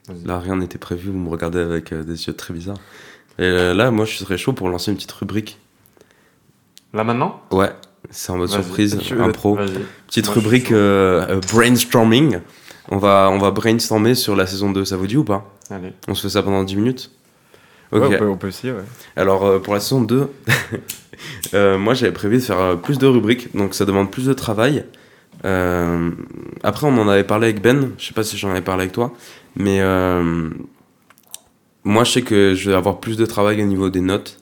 Vas-y. Là, rien n'était prévu, vous me regardez avec euh, des yeux très bizarres. Et euh, là, moi, je serais chaud pour lancer une petite rubrique. Là maintenant? Ouais, c'est en mode surprise, impro. Petite Moi, rubrique euh, euh, brainstorming. On va, on va brainstormer sur la saison 2, ça vous dit ou pas? Allez. On se fait ça pendant 10 minutes? Ok. Ouais, on, peut, on peut essayer, ouais. Alors euh, pour la saison 2, euh, moi j'avais prévu de faire euh, plus de rubriques, donc ça demande plus de travail. Après on en avait parlé avec Ben, je sais pas si j'en avais parlé avec toi, mais moi je sais que je vais avoir plus de travail au niveau des notes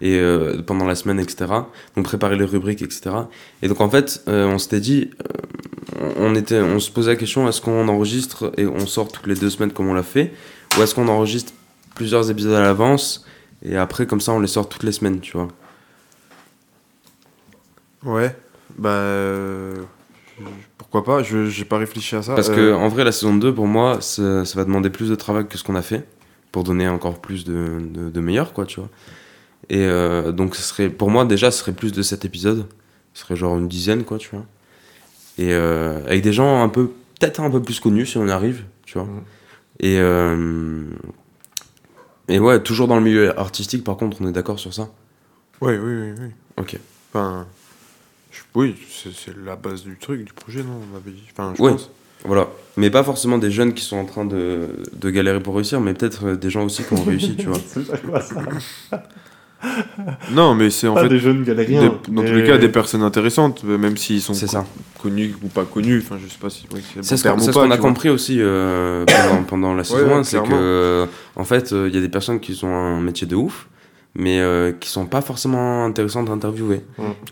et euh, pendant la semaine, etc. Donc préparer les rubriques, etc. Et donc en fait euh, on s'était dit, euh, on, était, on se posait la question est-ce qu'on enregistre et on sort toutes les deux semaines comme on l'a fait, ou est-ce qu'on enregistre plusieurs épisodes à l'avance et après, comme ça, on les sort toutes les semaines, tu vois. Ouais, bah. euh, pourquoi pas Je J'ai pas réfléchi à ça. Parce Euh, que, en vrai, la saison 2, pour moi, ça, ça va demander plus de travail que ce qu'on a fait pour donner encore plus de, de, de meilleurs, quoi, tu vois. Et euh, donc, ce serait, pour moi, déjà, ce serait plus de 7 épisodes. Ce serait genre une dizaine, quoi, tu vois. Et euh, avec des gens un peu, peut-être un peu plus connus si on arrive, tu vois. Mhm. Et, euh, et ouais, toujours dans le milieu artistique, par contre, on est d'accord sur ça Ouais, oui, oui, oui. Ok. Enfin. je- oui, c'est c'est la base du truc, du projet, non On avait dit. Enfin, je Ouais. pense. Voilà. Mais pas forcément des jeunes qui sont en train de, de galérer pour réussir, mais peut-être euh, des gens aussi qui ont réussi, tu vois. Non, mais c'est en Pas fait. des jeunes galériens. des- dans tous les cas, des personnes intéressantes, euh, même s'ils sont C'est co- ça. connus ou pas connus. Enfin, je sais pas si oui, c'est le C'est bon ce terme qu'on ou c'est ce pas, qu'on a tu vois. compris aussi euh, pendant, pendant la saison ouais, 1, c'est clairement. que, en fait, euh, il y a des personnes qui ont un métier de ouf, mais euh, qui sont pas forcément intéressantes à interviewer.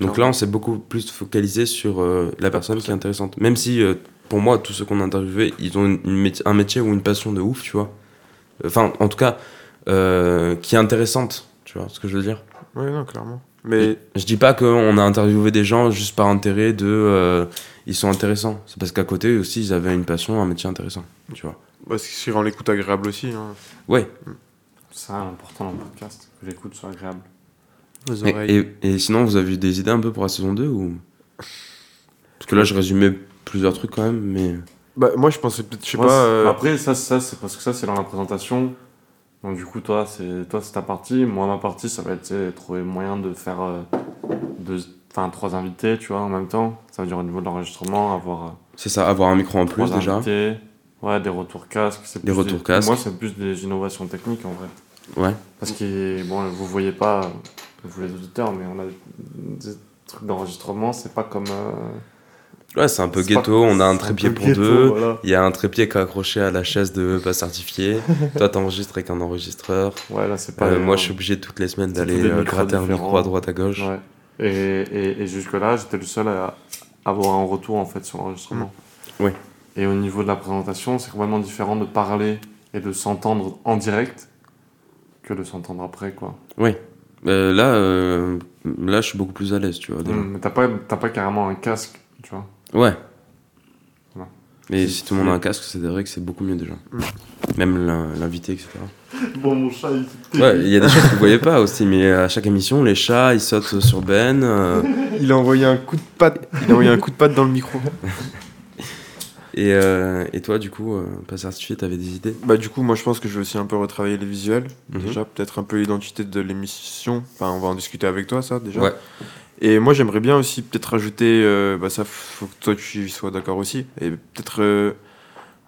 Donc là, on s'est beaucoup plus focalisé sur euh, la personne qui est intéressante. Même si, euh, pour moi, tous ceux qu'on a interviewés, ils ont une- une métier- un métier ou une passion de ouf, tu vois. Enfin, en tout cas, euh, qui est intéressante, tu vois ce que je veux dire? Ouais, non, clairement. Mais Je dis pas qu'on a interviewé des gens juste par intérêt de. euh, ils sont intéressants. C'est parce qu'à côté aussi, ils avaient une passion, un métier intéressant. Tu vois. bah, ce qui rend l'écoute agréable aussi. Hein. Ouais. C'est ça l'important dans le podcast, que l'écoute soit agréable. Aux Et, oreilles. et- et sinon, vous avez eu des idées un peu pour la saison 2 ou? Parce que là, je résumais plusieurs trucs quand même, mais. Bah, moi, je pensais peut-être, je sais Moi, pas. c'est- euh, Après, ça, ça c'est parce que ça, c'est dans la présentation. Donc, du coup, toi, c'est toi, c'est ta partie. Moi, ma partie, ça va être trouver moyen de faire euh, deux, enfin, trois invités, tu vois, en même temps. Ça veut dire au niveau de l'enregistrement, avoir euh, C'est ça, avoir un micro en plus déjà. invités. Ouais, des retours casques. Des plus retours casques. Moi, c'est plus des innovations techniques en vrai. Ouais. Parce que, bon, vous voyez pas, vous les auditeurs, mais on a des trucs d'enregistrement, c'est pas comme. euh, Ouais, c'est un peu pas- ghetto, on a un trépied pour ghetto, deux. voilà. Il y a un trépied qui est accroché à la chaise de pas certifié. Toi, t'enregistres avec un enregistreur. Ouais, là, c'est pas. Euh, moi, je suis obligé toutes les semaines d'aller euh, gratter un micro à droite à gauche. Ouais. Et, et, et jusque-là, j'étais le seul à avoir un retour en fait sur l'enregistrement. Mm. Oui. Et au niveau de la présentation, c'est complètement différent de parler et de s'entendre en direct que de s'entendre après, quoi. Euh, là, euh, là, je suis beaucoup plus à l'aise, tu vois. déjà. Mm, Mais t'as pas, t'as pas carrément un casque, tu vois. Ouais. Voilà. Mais si tout le monde a un casque, c'est vrai que c'est beaucoup mieux déjà. Mm. Même l'in- l'invité, etc. Bon, mon chat, il Ouais, il y a des choses que vous voyez pas aussi, mais à chaque émission, les chats, ils sautent sur Ben. euh, Il a envoyé un coup de patte. Il a envoyé un coup de patte dans le micro. et, euh, et toi, du coup, euh, pas certifié, t'avais des idées? Bah du coup, moi je pense que je vais aussi un peu retravailler les visuels. Mhm. Déjà, peut-être un peu l'identité de l'émission. Enfin, on va en discuter avec toi, ça déjà. Ouais. Et moi, j'aimerais bien aussi peut-être rajouter. euh, bah ça, faut que toi tu y sois d'accord aussi. Et peut-être euh,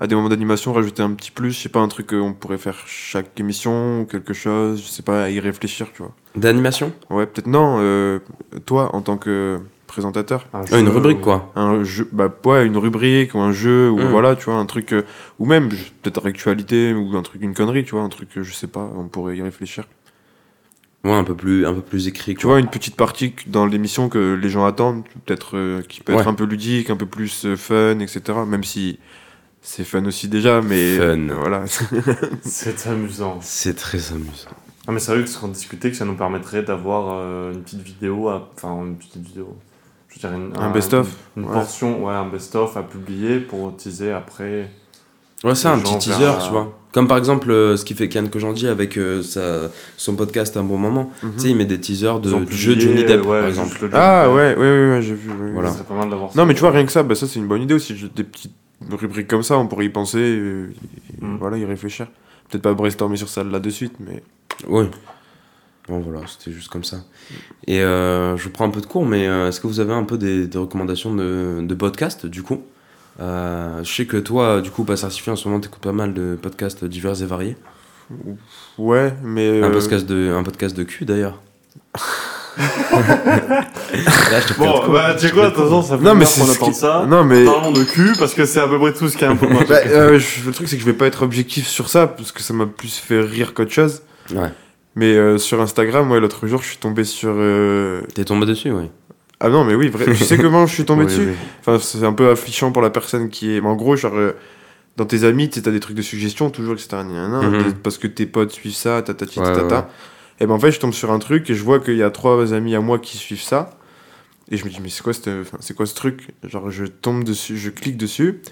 à des moments d'animation, rajouter un petit plus. Je sais pas, un truc qu'on pourrait faire chaque émission ou quelque chose. Je sais pas, à y réfléchir, tu vois. D'animation? Ouais, peut-être non. euh, toi, en tant que présentateur. Un Une rubrique, quoi. un jeu bah ouais une rubrique ou un jeu ou Mm. voilà tu vois un truc euh, ou même peut-être actualité ou un truc une connerie tu vois un truc que je sais pas on pourrait y réfléchir Ouais, un peu plus, un peu plus écrit. tu vois une petite partie dans l'émission que les gens attendent peut-être euh, qui peut être un peu ludique un peu plus euh, fun etc même si c'est fun aussi déjà mais Fun. euh, voilà C'est amusant. C'est très amusant. Ah, mais c'est vrai que ce qu'on discutait, que ça nous permettrait d'avoir euh, une petite vidéo, à- enfin une petite vidéo, je veux dire une, Un best-of, une, ouais. portion, ouais, un best-of à publier pour teaser après. Ouais, c'est un petit teaser, tu vois. Comme par exemple euh, ce qu'il fait Kian Kojandi avec euh, sa, son podcast Un bon moment. Mhm. Tu sais, il met des teasers de, du jeu Johnny Depp, ouais, par exemple. ah ouais ouais ouais, ouais, j'ai vu oui, oui. Voilà. Pas mal d'avoir ça. non mais tu vois rien que ça bah ça c'est une bonne idée aussi des petites rubriques comme ça on pourrait y penser euh, et Mm. voilà y réfléchir peut-être pas brainstormer sur ça là de suite mais Oui. Bon, voilà, c'était juste comme ça. Et euh, je prends un peu de cours, mais euh, est-ce que vous avez un peu des, des recommandations de, de podcasts, du coup? Euh, Je sais que toi, du coup, pas certifié, en ce moment, t'écoutes pas mal de podcasts divers et variés. Ouais, mais. Un, euh, podcast de, un podcast de cul, d'ailleurs. Là, je te Bon, cours. bah, tu sais quoi, de toute façon, ça fait Non, mais qu'on attend ça. Non, mais. Parlons de cul, parce que c'est à peu près tout ce qui est un peu. Bah, euh, je- le truc, c'est que je vais pas être objectif sur ça, parce que ça m'a plus fait rire qu'autre chose. Ouais. Mais euh, sur Instagram, ouais, l'autre jour, je suis tombé sur. euh, T'es tombé dessus, oui. Ah non, mais oui, vrai. tu sais comment je suis tombé Oui, dessus oui. Enfin, c'est un peu affligeant pour la personne qui est. mais En gros, genre. euh, dans tes amis, tu t'as des trucs de suggestion, toujours, etc. Mhm. des- Parce que tes potes suivent ça, tatati, Ouais, tatata. ouais. Et ben en fait, je tombe sur un truc et je vois qu'il y a trois amis à moi qui suivent ça. Et je me dis, mais c'est quoi, cette- enfin, c'est quoi ce truc? Genre, je tombe dessus, je clique dessus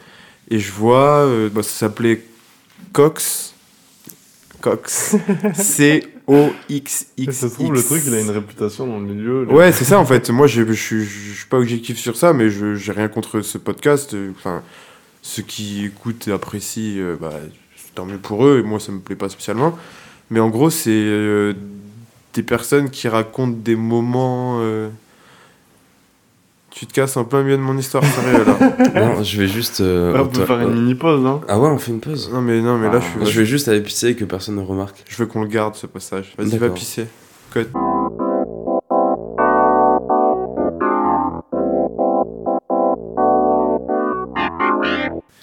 et je vois, euh, bah, ça s'appelait Cox. Cox. C-O-X-X. Ça se trouve, le truc, il a une réputation dans le milieu. Ouais, c'est ça en fait. Moi, je je suis je suis pas objectif sur ça, mais je j'ai rien contre ce podcast. Enfin, ceux qui écoutent et apprécient, euh, bah, tant mieux pour eux. Et moi, ça me plaît pas spécialement. Mais en gros, c'est euh, des personnes qui racontent des moments. euh, Tu te casses en plein milieu de mon histoire, sérieux là. Non, je vais juste. euh, Ouais, on peut faire une mini-pause, hein. Ah ouais, on fait une pause. Non, mais non, mais là, Ah, je suis. Je vais juste aller pisser et que personne ne remarque. Je veux qu'on le garde ce passage. Vas-y, va pisser. Code.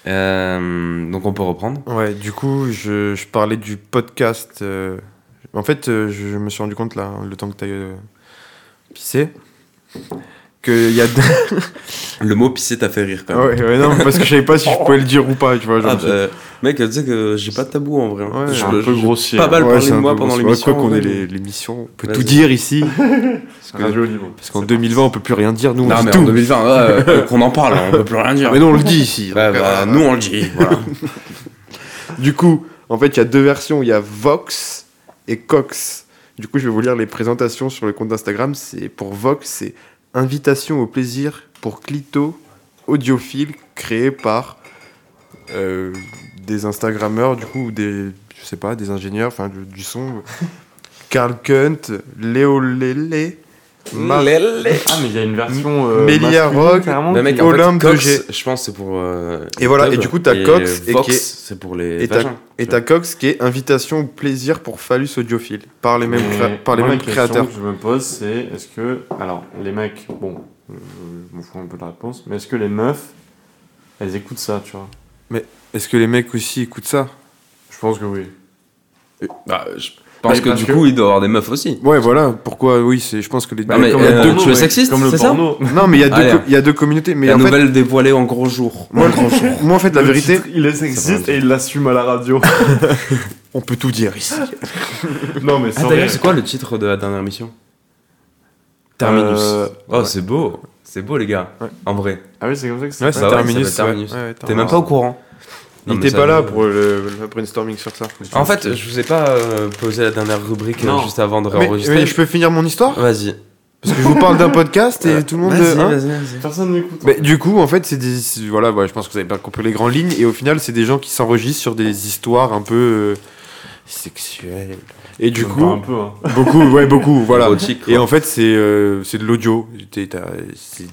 Euh, donc on peut reprendre. Ouais, du coup, je, je parlais du podcast. euh, En fait, euh, je, je me suis rendu compte, là, le temps que tu ailles pisser, qu'il y a. deux- Le mot pisser t'a fait rire quand même. ouais, ouais, non, parce que je savais pas si je pouvais le dire ou pas, tu vois. genre, Ah, je- bah, mec, tu sais que j'ai pas de tabou en vrai. hein. Ouais, Je- un peu grossier. Pas mal Ouais, parlé de moi pendant l'émission. Quoi qu'on ait l'émission, on peut tout dire ici. Parce que, parce qu'en 2020, on peut plus rien dire, nous, on Non, dit mais tout. en 2020, ouais, euh, qu'on en parle, on peut plus rien dire. Mais non, on le dit ici. Ouais, donc, bah, euh, nous on le dit. Voilà. Du coup, en fait, il y a deux versions. Il y a Vox et Cox. Du coup, je vais vous lire les présentations sur le compte d'Instagram. C'est pour Vox, c'est invitation au plaisir pour clito audiophile créé par euh, des Instagrammeurs, du coup, ou des, je sais pas, des ingénieurs, enfin, du, du son. Carl Kunt, Léo Lélé, Mar- Ah, mais il y a une version. Euh, Rock, Mais qui- mec, en fait, Olympe de Cox, G. je pense que c'est pour. euh, Et voilà, et du coup, t'as Cox et Vox, qui est- c'est pour les et t'as- vagins. et t'as Cox qui est invitation au plaisir pour phallus audiophile par les mêmes, Mais créa- par les moi, mêmes la question créateurs. que je me pose, c'est est-ce que. Alors, les mecs, bon, je m'en fous un peu de la réponse, mais est-ce que les meufs, elles écoutent ça, tu vois? Est-ce que les mecs aussi écoutent ça? Je pense que oui. Bah, je Mais que parce du que- coup, il doit y avoir des meufs aussi. Ouais, voilà. Pourquoi Oui, c'est. Je pense que les deux. Bah, mais, comme euh, le porno, tu es sexiste, Comme le c'est ça porno. Non, mais il y a deux, co- il y a deux communautés. Mais la en nouvelle dévoilée en gros jour. moi, moi, en fait, la Le vérité, titre, il est sexiste et il l'assume à la radio. on peut tout dire ici. non, mais Ah, d'ailleurs, c'est quoi le titre de la dernière émission? Terminus. Euh, oh, c'est beau. C'est beau, les gars. Ouais. En vrai. Ah oui, c'est comme ça que c'est Ouais, fait c'est Bah Terminus. T'es même pas au courant. Non, Il était ça- pas là pour le, le brainstorming sur ça. En fait, je vous ai pas euh, posé la dernière rubrique euh, Non. juste avant de réenregistrer. mais je peux finir mon histoire? Vas-y. Parce que je vous parle d'un podcast et tout le monde. Vas-y, hein vas-y, vas-y. Personne n'écoute. Mais du coup, en fait, c'est des. Voilà, je pense que vous avez bien compris les grandes lignes. Et au final, c'est des gens qui s'enregistrent sur des histoires un peu. euh, sexuelles. Et du coup. un peu, hein. Beaucoup, ouais, beaucoup, voilà. Érotique. Et en fait, c'est euh, c'est de l'audio. C'est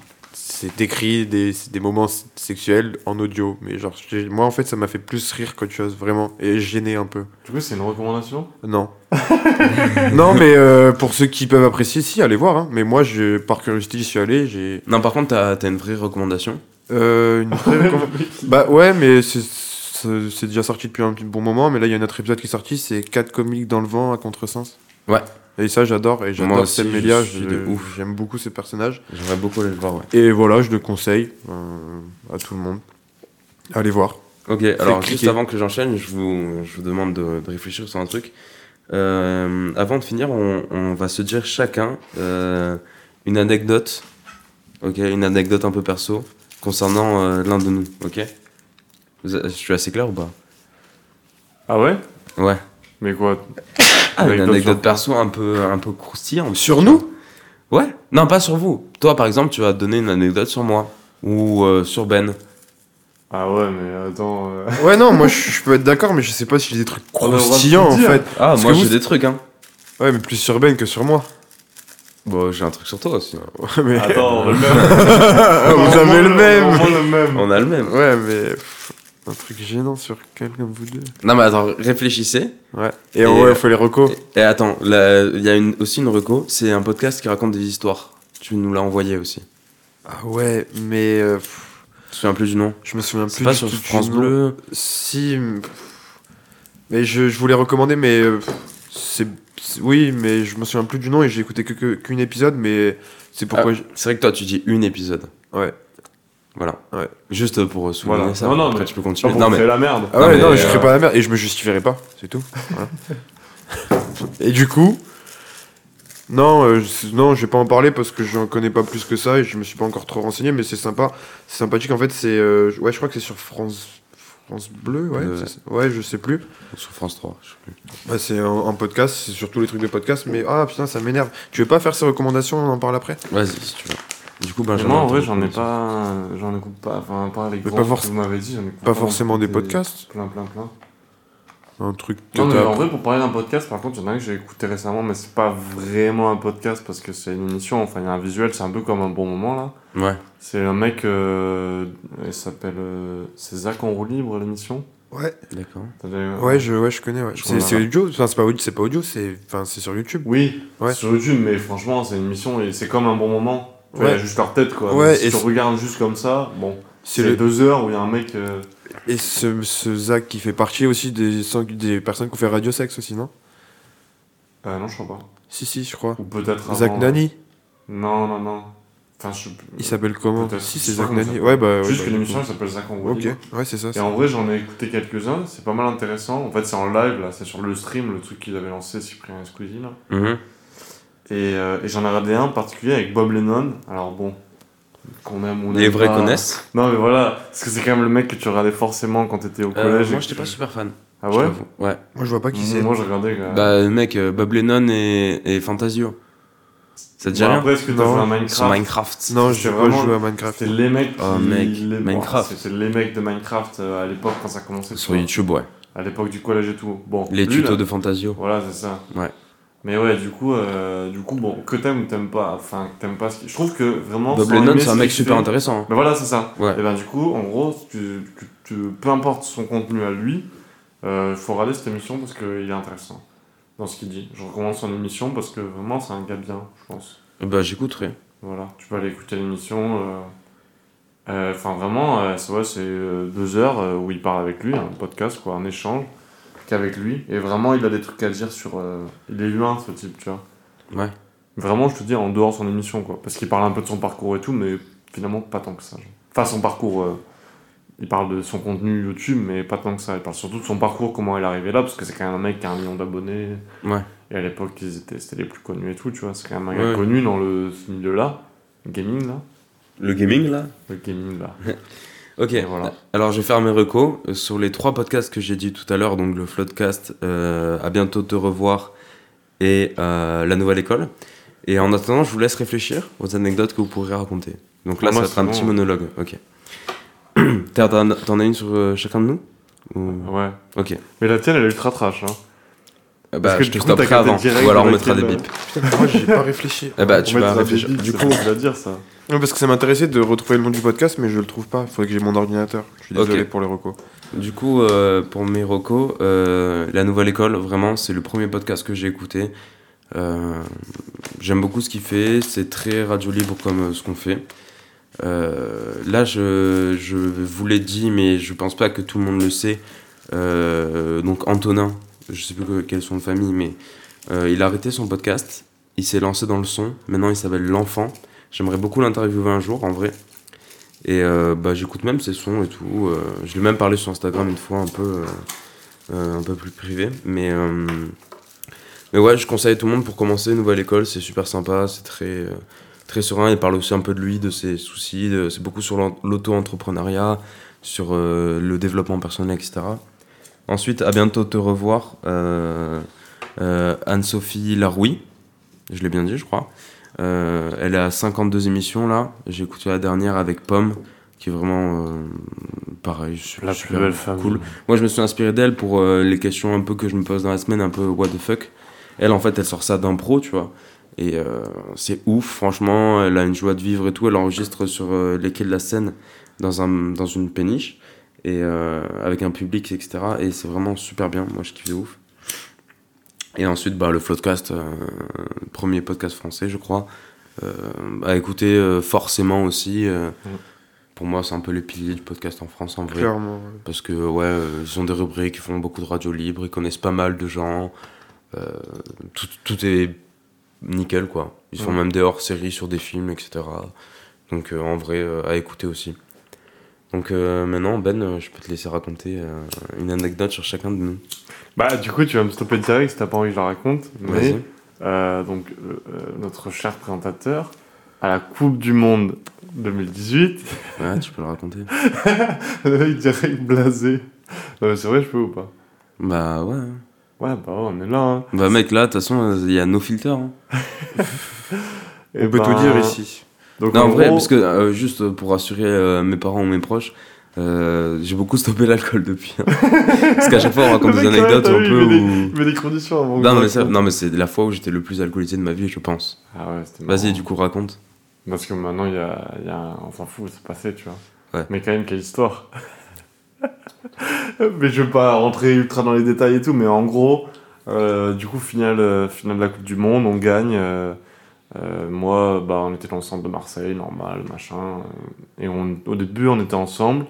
c'est écrit des, des moments sexuels en audio. Mais genre, moi, en fait, ça m'a fait plus rire qu'autre chose, vraiment. Et gêné un peu. Du coup, c'est une recommandation? Non. non, mais euh, pour ceux qui peuvent apprécier, si, allez voir. hein. Mais moi, je, par curiosité, j'y suis allé. J'ai Non, par contre, t'as as une vraie recommandation? euh, une vraie recommandation. Bah ouais, mais c'est- c'est c'est déjà sorti depuis un petit bon moment. Mais là, il y a un autre épisode qui est sorti. C'est 4 comiques dans le vent à contresens. Ouais. Et ça, j'adore. Et Moi j'adore Melia. J'aime beaucoup ce personnage. J'aimerais beaucoup aller le voir, ouais. Et voilà, je le conseille euh, à tout le monde. Allez voir. Ok, alors cliquer. juste avant que j'enchaîne, je vous, je vous demande de, de réfléchir sur un truc. Euh, avant de finir, on, on va se dire chacun euh, une anecdote, ok, une anecdote un peu perso concernant euh, l'un de nous, ok? Je suis assez clair ou pas? Ah ouais? Ouais. Mais quoi Ah, une Anecdote perso un peu, un peu croustillante. Sur nous Ouais. Non, pas sur vous. Toi, par exemple, tu vas donner une anecdote sur moi ou euh, sur Ben. Ah ouais, mais attends. euh, Ouais, non, moi je, je peux être d'accord, mais je sais pas si j'ai des trucs On a de croustillants en fait. Ah, Parce moi j'ai vous- des trucs, hein. Ouais, mais plus sur Ben que sur moi. Bon, j'ai un truc sur toi aussi. Ouais, mais... Attends, le même. Vous avez le même Vraiment le même. On a le même. Ouais, mais un truc gênant sur quelqu'un de vous deux. Non, mais attends, réfléchissez. Ouais. Et, Et, ouais, il faut les recos. Et, et attends, il y a une, aussi une reco, c'est un podcast qui raconte des histoires. Tu nous l'as envoyé aussi. Ah ouais, mais euh, Je me souviens plus du nom. je me souviens plus pas du sur du France nom. Bleu. Si. Mais je, je voulais recommander, mais euh, c'est. Oui, mais je me souviens plus du nom et j'ai écouté que- que- qu'une épisode, mais c'est pourquoi. Ah, C'est vrai que toi, tu dis une épisode. Ouais. Voilà. Ouais. Juste pour euh, souligner Voilà. ça. Non, non, Après, mais- tu peux continuer. pour Non, mais la merde. Ah Non, ouais, mais, non, je euh, ferai pas la merde et je me justifierai pas, c'est tout. Voilà. et du coup, non, euh, je- non, je vais pas en parler parce que je connais pas plus que ça et je me suis pas encore trop renseigné, mais c'est sympa, c'est sympathique. En fait, c'est, euh, ouais, je crois que c'est sur France, France Bleu, ouais, Euh, ouais, je sais plus. sur France 3, je sais plus. Bah, c'est un, un podcast, c'est sur tous les trucs de podcast, mais ah putain, ça m'énerve. Tu veux pas faire ces recommandations, on en parle après? Vas-y, si tu veux. Du coup, moi, en vrai, j'en ai pas. J'en écoute pas. Enfin, pas les pas que vous m'avez dit. j'en écoute Pas forcément des podcasts, Plein, plein, plein. un truc que Non, mais en vrai, pour parler d'un podcast, par contre, il y en a un que j'ai écouté récemment, mais c'est pas vraiment un podcast parce que c'est une émission. Enfin, il y a un visuel, c'est un peu comme un bon moment là. Ouais. C'est un mec. euh, il s'appelle. euh, c'est Zach en roue libre, l'émission. Ouais, D'accord. Déjà- ouais, je, ouais, je connais, ouais. C'est, audio, enfin, c'est pas audio, c'est pas audio, c'est, enfin, c'est sur YouTube. Oui, Ouais. sur YouTube, mais franchement, c'est une émission et c'est comme un bon moment. Tu Ouais. Y a juste leur tête quoi. Ouais, si et tu regardes juste comme ça, bon. C'est C'est le- deux heures où il y a un mec. euh, Et ce, ce Zach qui fait partie aussi des, des personnes qui ont fait Radio Sex aussi, non? Euh, non, je crois pas. Si, si, je crois. Ou peut-être. Zach avant, Nani Non, non, non. Enfin, je. Il s'appelle comment? Si, c'est Zach Nani. Ouais, bah. ouais, Juste bah, que l'émission elle s'appelle Zach en Ok, ouais, c'est ça. Et en vrai, j'en ai écouté quelques-uns, c'est pas mal intéressant. En fait, c'est en live, là, c'est sur le stream, le truc qu'ils avaient lancé, Cyprien Squeezie, là. Mhm. Et, euh, et j'en ai regardé un en particulier avec Bob Lennon. Alors bon, qu'on aime ou on Les vrais pas. connaissent. Non, mais voilà, parce que c'est quand même le mec que tu regardais forcément quand t'étais au Euh, collège. moi, j'étais tu- pas super fan. Ah je ouais. Ouais. Moi, je vois pas qui c'est. Moi, j'ai regardé. euh, Bah, mec, euh, Bob Lennon et, et Fantasio. Ça te dit rien après, est-ce que t'as joué à Sur Minecraft Minecraft. Non, j'ai pas vraiment- joué à Minecraft. C'était les mecs. Oh, qui- mec, les... Minecraft. bon, C'était les mecs de Minecraft euh, à l'époque quand ça commençait. Sur. YouTube, ouais. À l'époque du collège et tout. Bon, Les lui, tutos là- de Fantasio. Voilà, c'est ça. Ouais. Mais ouais, du coup, euh, du coup, bon, que t'aimes ou t'aimes pas, enfin, que t'aimes pas ce qui... Je trouve que vraiment... Bob Lennon, c'est ce un mec super fait- intéressant. Mais voilà, c'est ça. Ouais. Et ben du coup, en gros, tu, tu, tu- peu importe son contenu à lui, il faut regarder cette émission parce qu'il est intéressant dans ce qu'il dit. Je recommande son émission parce que vraiment, c'est un gars bien, je pense. Bah, j'écouterai. Voilà, tu peux aller écouter l'émission. euh, euh, Enfin, vraiment, euh, c'est ouais, c'est, euh, deux heures euh, où il parle avec lui, un podcast, quoi, un échange qu'avec lui. Et vraiment, il a des trucs à dire sur. euh, il est humain, ce type, tu vois. Ouais. Vraiment, je te dis, en dehors de son émission, quoi. Parce qu'il parle un peu de son parcours et tout, mais finalement, pas tant que ça. genre. Enfin, son parcours. euh, il parle de son contenu YouTube, mais pas tant que ça. Il parle surtout de son parcours, comment il est arrivé là, parce que c'est quand même un mec qui a un million d'abonnés. Ouais. Et à l'époque, ils étaient, c'était les plus connus et tout, tu vois. C'est quand même un Ouais. gars connu dans le ce milieu-là, gaming, là. Le gaming là? Le gaming là. Ok, voilà. alors je vais faire mes recos euh, sur les trois podcasts que j'ai dit tout à l'heure, donc le Floodcast, euh, à bientôt te revoir et euh, la nouvelle école. Et en attendant, je vous laisse réfléchir aux anecdotes que vous pourrez raconter. Donc là, Ah, moi, ça va être un petit monologue. Ok. T'as- T'en as une sur euh, chacun de nous Ou- Ouais. Ok. Mais la tienne, elle est ultra trash. Hein. Euh, Bah, que je te stopperai avant. Ou alors on mettra des bips. Putain, moi, j'ai pas réfléchi. Eh bah, On tu vas réfléchir. Du coup- qu'il va dire ça. Non, parce que ça m'intéressait de retrouver le nom du podcast, mais je le trouve pas. Il faudrait que j'ai mon ordinateur. Je suis désolé pour les recos. Du coup, euh, pour mes recos, euh, La Nouvelle École, vraiment, c'est le premier podcast que j'ai écouté. Euh, J'aime beaucoup ce qu'il fait, c'est très radio libre comme ce qu'on fait. Là, je, je vous l'ai dit, mais je pense pas que tout le monde le sait. Donc, Antonin, je sais plus que- quel est son de famille, mais il a arrêté son podcast. Il s'est lancé dans le son. Maintenant, il s'appelle L'Enfant. J'aimerais beaucoup l'interviewer un jour, en vrai. Et euh, bah, j'écoute même ses sons et tout. euh, je lui ai même parlé sur Instagram une fois, un peu, euh, un peu plus privé. Mais, mais ouais, je conseille tout le monde pour commencer Nouvelle École. C'est super sympa, c'est très, très serein. Il parle aussi un peu de lui, de ses soucis. C'est beaucoup sur l'auto-entrepreneuriat, sur le développement personnel, etc. Ensuite, à bientôt te revoir. Anne-Sophie Laroui, je l'ai bien dit, je crois. Euh, elle a 52 émissions là. J'ai écouté la dernière avec Pomme, qui est vraiment euh, pareil, su- La super plus belle femme. cool. Moi, je me suis inspiré d'elle pour euh, les questions un peu que je me pose dans la semaine, un peu what the fuck. Elle, en fait, elle sort ça d'impro, tu vois. Et euh, c'est ouf, franchement. Elle a une joie de vivre et tout. Elle enregistre sur euh, les quais de la Seine dans, un, dans une péniche, et, euh, avec un public, etc. Et c'est vraiment super bien. Moi, je kiffe de ouf. Et ensuite, bah, le Floodcast, euh, premier podcast français, je crois. Euh, à écouter euh, forcément aussi. Pour moi, c'est un peu les piliers du podcast en France, en vrai. Clairement. ouais. Parce que, ouais, ils ont des rubriques, ils font beaucoup de radio libre, ils connaissent pas mal de gens. tout, tout est nickel, quoi. Ils font Ouais. même des hors-séries sur des films, etc. Donc, en vrai, à écouter aussi. Donc, maintenant, Ben, je peux te laisser raconter une anecdote sur chacun de nous. Bah, du coup, tu vas me stopper direct si t'as pas envie que je la raconte. Mais, Vas-y. euh, donc, euh, euh, notre cher présentateur, à la Coupe du Monde 2018, Ouais, tu peux le raconter. il dirait blasé. Non, mais c'est vrai, je peux ou pas? Bah, ouais. Ouais, bah, ouais, on est là. Hein. Bah, mec, là, de toute façon, il y a nos filters. hein. Et On peut ben, tout dire ici. Donc, Non, en vrai, gros, parce que euh, juste pour rassurer euh, mes parents ou mes proches, euh, j'ai beaucoup stoppé l'alcool depuis. hein. parce qu'à chaque fois, on raconte des anecdotes un peu met où. des- il met des conditions avant. Non, mais, ça- non, mais c'est la fois où j'étais le plus alcoolisé de ma vie, je pense. Ah ouais, c'était Vas-y, du coup, raconte. Parce que maintenant, il y a, y a on s'en fout, c'est passé, tu vois. Ouais. Mais quand même, quelle histoire. mais je vais pas rentrer ultra dans les détails et tout, mais en gros, euh, du coup, finale, euh, finale de la Coupe du Monde, on gagne. euh, euh, moi, bah, on était dans le centre de Marseille, normal, machin. et on, au début, on était ensemble.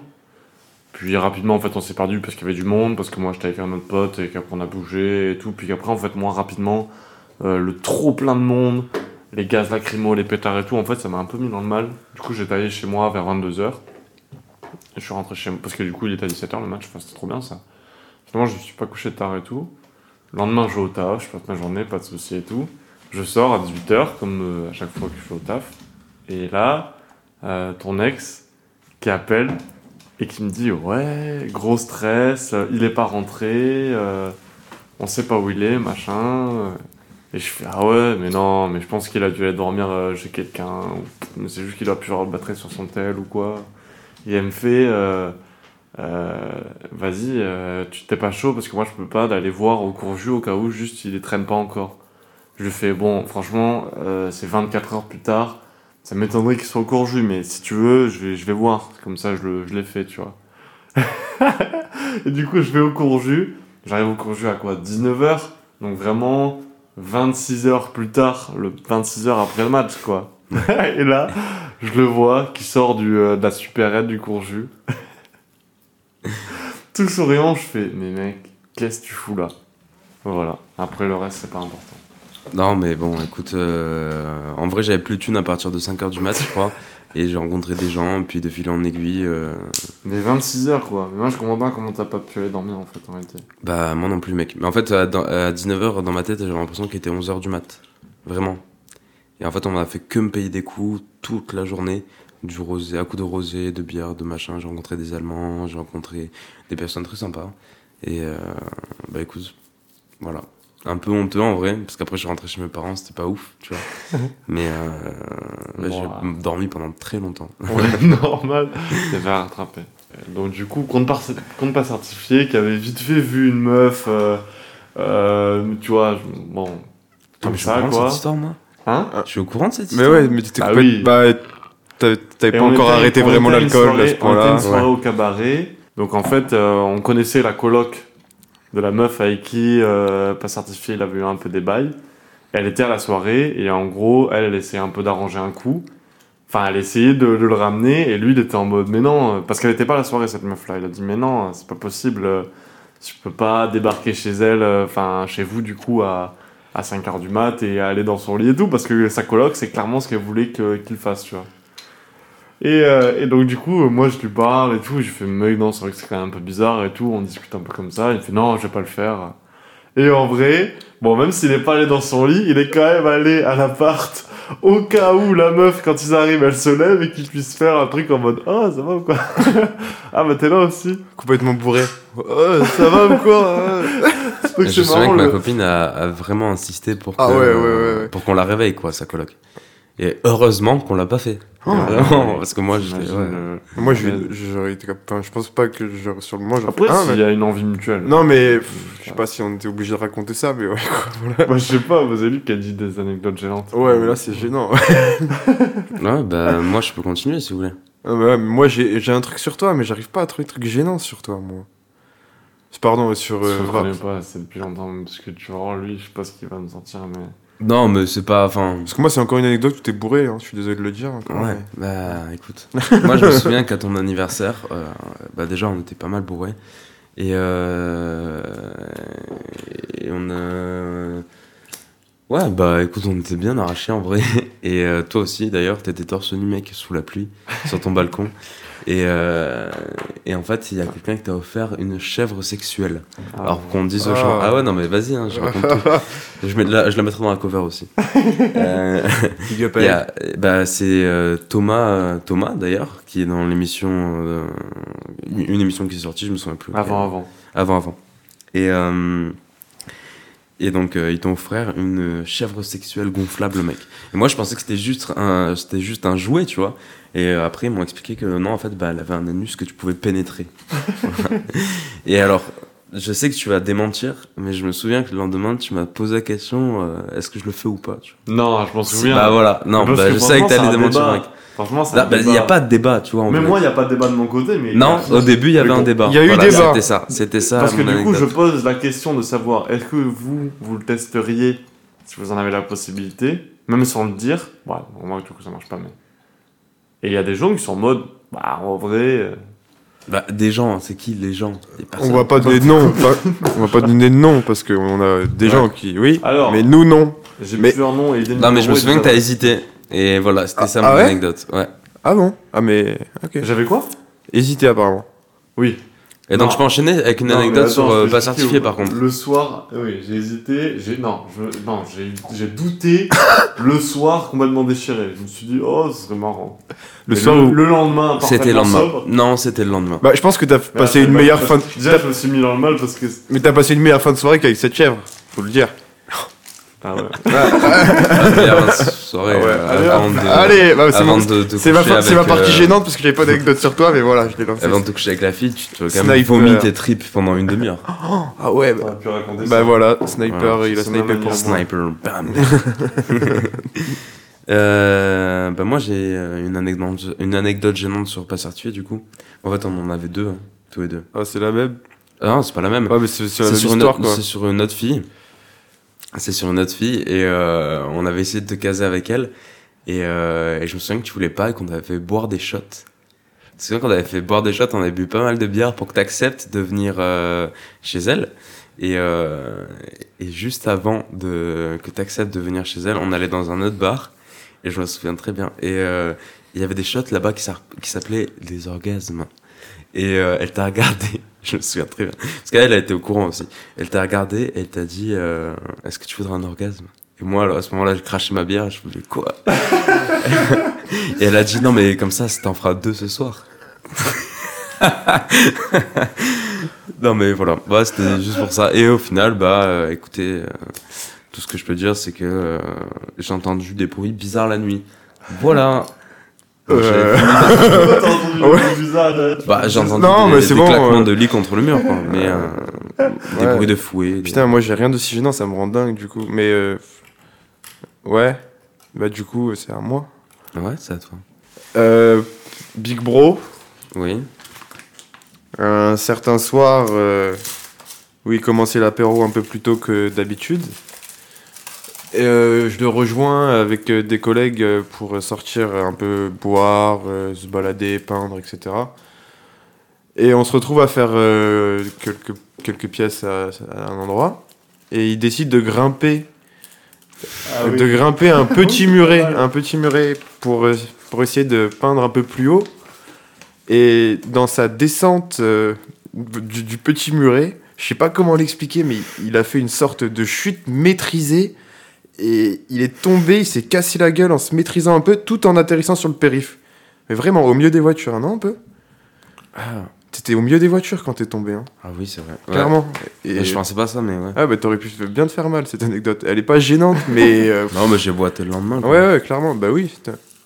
Puis rapidement, en fait, on s'est perdu parce qu'il y avait du monde, parce que moi, j'étais avec un autre pote, et qu'après, on a bougé et tout. Puis après, en fait, moi, rapidement, euh, le trop plein de monde, les gaz lacrymaux, les pétards et tout, en fait, ça m'a un peu mis dans le mal. Du coup, j'étais allé chez moi vers 22h. Et je suis rentré chez moi, parce que du coup, il était à 17h le match, enfin, c'était trop bien ça. Finalement, je me suis pas couché tard et tout. Le lendemain, je vais au taf, je passe ma journée, pas de soucis et tout. Je sors à 18h, comme euh, à chaque fois que je vais au taf. Et là, euh, ton ex qui appelle et qui me dit Ouais, gros stress, il est pas rentré, euh, on sait pas où il est, machin. Et je fais Ah ouais, mais non, mais je pense qu'il a dû aller dormir euh, chez quelqu'un, mais c'est juste qu'il doit plus avoir le batterie sur son tel ou quoi. Et elle me fait euh, euh, Vas-y, euh, tu t'es pas chaud parce que moi je peux pas d'aller voir au Courju au cas où juste il les traîne pas encore. Je lui fais Bon, franchement, c'est 24 heures plus tard. Ça m'étonnerait qu'il soit au Courju, mais si tu veux, je vais, je vais voir. Comme ça, je, le- je l'ai fait, tu vois. et du coup, je vais au Courju. J'arrive au Courju à quoi 19h Donc vraiment, 26 heures plus tard, le 26 heures après le match, quoi. et là, je le vois qui sort du, euh, de la supérette du Courju. Tout souriant, je fais Mais mec, qu'est-ce que tu fous là? Voilà. Après, le reste, c'est pas important. Non, mais bon, écoute, euh, en vrai, j'avais plus de thunes à partir de 5h du mat, je crois. Et j'ai rencontré des gens, puis de fil en aiguille. euh, Mais 26 heures, quoi. Mais moi, je comprends pas comment t'as pas pu aller dormir, en fait, en réalité. Bah, moi non plus, mec. Mais en fait, à, dans- à 19h, dans ma tête, j'avais l'impression qu'il était 11h du mat. Vraiment. Et en fait, on m'a fait que me payer des coups toute la journée. du rosé, à coup de rosé, de bière, de machin. J'ai rencontré des Allemands, j'ai rencontré des personnes très sympas. Et euh, bah écoute, voilà. Un peu honteux en vrai, parce qu'après je suis rentré chez mes parents, c'était pas ouf, tu vois. Mais euh, bah, Bon, j'ai dormi pendant très longtemps. Ouais, normal. Avait à rattraper. Donc du coup, compte pas, compte pas certifié, qui avait vite fait vu une meuf, euh, euh, tu vois, je- bon, comme mais je suis au courant de quoi. cette histoire, moi? Hein? Je suis au courant de cette Mais histoire. ouais, mais t'étais Bah oui. Bah, t'avais pas encore était- arrêté vraiment l'alcool à ce On était point-là. une soirée au cabaret. Donc en fait, euh, on connaissait la coloc de la meuf avec qui, euh, pas certifié, il avait eu un peu des bails. Elle était à la soirée et en gros, elle, elle essayait un peu d'arranger un coup. Enfin, elle essayait de, le ramener et lui, il était en mode, mais non, parce qu'elle était pas à la soirée, cette meuf-là. Il a dit, mais non, c'est pas possible. Je peux pas débarquer chez elle, euh, enfin, chez vous, du coup, à, à 5h du mat et aller dans son lit et tout, parce que sa coloc, c'est clairement ce qu'elle voulait qu'il fasse, tu vois. Et, euh, et donc, du coup, euh, moi, je lui parle et tout. Je fais, mec, non, c'est vrai que c'est quand même un peu bizarre et tout. On discute un peu comme ça. Il fait, non, je vais pas le faire. Et en vrai, bon, même s'il est pas allé dans son lit, il est quand même allé à l'appart au cas où la meuf, quand ils arrivent, elle se lève et qu'il puisse faire un truc en mode, oh, ça va ou quoi? Ah, bah t'es là aussi. Complètement bourré. Oh, ça va ou quoi? Je c'est me souviens que ma le- copine a, a vraiment insisté pour, Ah que- ouais, ouais, ouais, ouais. pour qu'on la réveille, quoi, sa coloc. Et heureusement qu'on l'a pas fait. Oh. Vraiment, parce que moi, j'étais. Ouais. euh, Moi, je enfin, je pense pas que j'aurais sur le moment. Après, ah, s'il mais- y a une envie mutuelle. Non, mais pff, je sais pas si on était obligé de raconter ça, mais ouais. quoi. Moi, je sais pas, vous avez lu qu'elle dit des anecdotes gênantes. Ouais, mais là, c'est gênant. Ouais, bah, moi, je peux continuer si vous voulez. Ah, mais ouais, mais moi, j'ai j'ai un truc sur toi, mais j'arrive pas à trouver de trucs gênants sur toi, moi. Pardon, sur. Je euh, ne rap. connais pas, c'est depuis longtemps, parce que tu voir lui, je sais pas ce qu'il va me sortir, mais... Non, mais c'est pas. Enfin. Parce que moi, c'est encore une anecdote où t'es bourré, hein, je suis désolé de le dire. encore, Ouais, mais- bah écoute. Moi je me souviens qu'à ton anniversaire, euh, bah déjà on était pas mal bourrés. Et, euh, et on a. Ouais, bah écoute, on était bien arrachés en vrai. Et euh, toi aussi d'ailleurs, t'étais torse nu mec sous la pluie, sur ton balcon. Et, euh, et en fait, il y a quelqu'un qui t'a offert une chèvre sexuelle. Alors qu'on dise aux gens, Ah. ah ouais, non mais vas-y, hein, je raconte tout. Je, mets de la, je la mettrai dans la cover aussi. Euh, il y a- bah, c'est euh, Thomas, Thomas d'ailleurs, qui est dans l'émission, euh, une émission qui est sortie, je me souviens plus. Avant, avant. Avant, avant. Et, et donc, euh, ils t'ont offert une chèvre sexuelle gonflable, mec. Et moi, je pensais que c'était juste un, c'était juste un jouet, tu vois. Et euh, après, ils m'ont expliqué que non, en fait, bah, elle avait un anus que tu pouvais pénétrer. et alors, je sais que tu vas démentir, mais je me souviens que le lendemain, tu m'as posé la question euh, est-ce que je le fais ou pas tu vois? Non, je m'en souviens. Bah voilà, non, bah, que je savais que t'allais démentir, débat. mec. Franchement, un bah, Il n'y a pas de débat, tu vois. Mais moi, il n'y a pas de débat de mon côté, mais... Non, au début, il y avait un débat. il y a eu Voilà, débat. C'était ça, c'était ça. Parce que du coup, je pose la question de savoir, est-ce que vous, vous le testeriez si vous en avez la possibilité, même sans le dire? Ouais, au moins, du coup, ça marche pas, mais... Et il y a des gens qui sont en mode, bah, en vrai... euh, Bah, des gens, c'est qui les gens? Des On personnes. va pas donner de nom, pas- on va pas donner de nom parce qu'on a des Ouais. gens qui, oui, Alors. mais nous non. J'ai Mais- plusieurs noms et des Non, mais je me numéros et souviens des que t'as hésité. Et voilà, c'était Ah, ça ah mon ouais? anecdote. Ouais. Ah bon? Ah mais ok. J'avais quoi? Hésité apparemment. Oui. Et donc, Non. je peux enchaîner avec une Non, anecdote attends, sur je euh, pas certifié par contre. Le soir, oui, j'ai hésité, j'ai non, je, non, j'ai j'ai douté le soir complètement déchiré. Je me suis dit oh, ce serait marrant. Le Et soir où. le lendemain, C'était le lendemain. sobre. Non, c'était le lendemain. Bah je pense que t'as passé une bah, meilleure fin. de- Déjà, je me suis mis dans le mal parce que Mais t'as passé une meilleure fin de soirée qu'avec cette chèvre, faut le dire. Ah ouais. La meilleure soirée Ah ouais. euh, avant de. Allez, bah, c'est ma, partie euh, gênante parce que j'avais pas d'anecdote sur toi, mais voilà, je l'ai lancé. Avant de te coucher avec la fille, tu te quand même Sniper. vomis tes tripes pendant une demi-heure. Ah ouais, bah, T'aurais pu raconter bah ça. voilà, sniper, Voilà. il a snipé pour. Sniper, bam. euh, bah moi j'ai une anecdote, une anecdote gênante sur pas certifié du coup. En fait on en avait deux, hein, tous les deux. Ah c'est la même? Ah non c'est pas la même. Ouais mais c'est sur, une histoire autre- quoi. c'est sur une autre fille. C'est sur une autre fille et euh, on avait essayé de te caser avec elle et, euh, et je me souviens que tu voulais pas et qu'on avait fait boire des shots. Tu te souviens qu'on avait fait boire des shots, on avait bu pas mal de bière pour que tu acceptes de venir euh, chez elle. Et, et juste avant de, que tu acceptes de venir chez elle, on allait dans un autre bar et je me souviens très bien. Et il y avait des shots là-bas qui s'appelaient des orgasmes. Et elle t'a regardé, je me souviens très bien. Parce qu'elle, elle a été au courant aussi. Elle t'a regardé et elle t'a dit euh, Est-ce que tu voudrais un orgasme? Et moi, alors, à ce moment-là, j'ai craché ma bière. Je voulais quoi? Et elle a dit non, mais comme ça, t'en feras deux ce soir. non, mais voilà, bah, c'était juste pour ça. Et au final, bah euh, écoutez, euh, tout ce que je peux dire, c'est que j'ai entendu des bruits bizarres la nuit. Voilà. Euh, Ouais. Bah, j'ai entendu Non, des, mais c'est des bon, claquements euh. de lit contre le mur, quoi. Mais euh, des Ouais. bruits de fouet. des- Putain, moi j'ai rien d'aussi gênant, ça me rend dingue du coup. Mais euh, ouais, bah du coup c'est à moi. Ouais, c'est à toi. Euh, Big Bro, Oui. un certain soir euh, où il commençait l'apéro un peu plus tôt que d'habitude. Euh, je le rejoins avec euh, des collègues euh, pour sortir un peu boire, euh, se balader, peindre, etc. Et on se retrouve à faire euh, quelques, quelques pièces à, à un endroit. Et il décide de grimper, Ah oui. de grimper un petit muret, un petit muret pour, pour essayer de peindre un peu plus haut. Et dans sa descente du, du petit muret, je sais pas comment l'expliquer, mais il a fait une sorte de chute maîtrisée. Et il est tombé, il s'est cassé la gueule en se maîtrisant un peu, tout en atterrissant sur le périph. Mais vraiment, au milieu des voitures, non, un peu? Ah, T'étais au milieu des voitures quand t'es tombé, hein, ah oui, c'est vrai. Ouais. clairement. Et, Et je pensais pas ça, mais ouais. Ah bah t'aurais pu bien te faire mal, cette anecdote. Elle est pas gênante, mais... euh, Non, mais j'ai boité le lendemain. quoi. ouais, ouais, clairement, bah oui.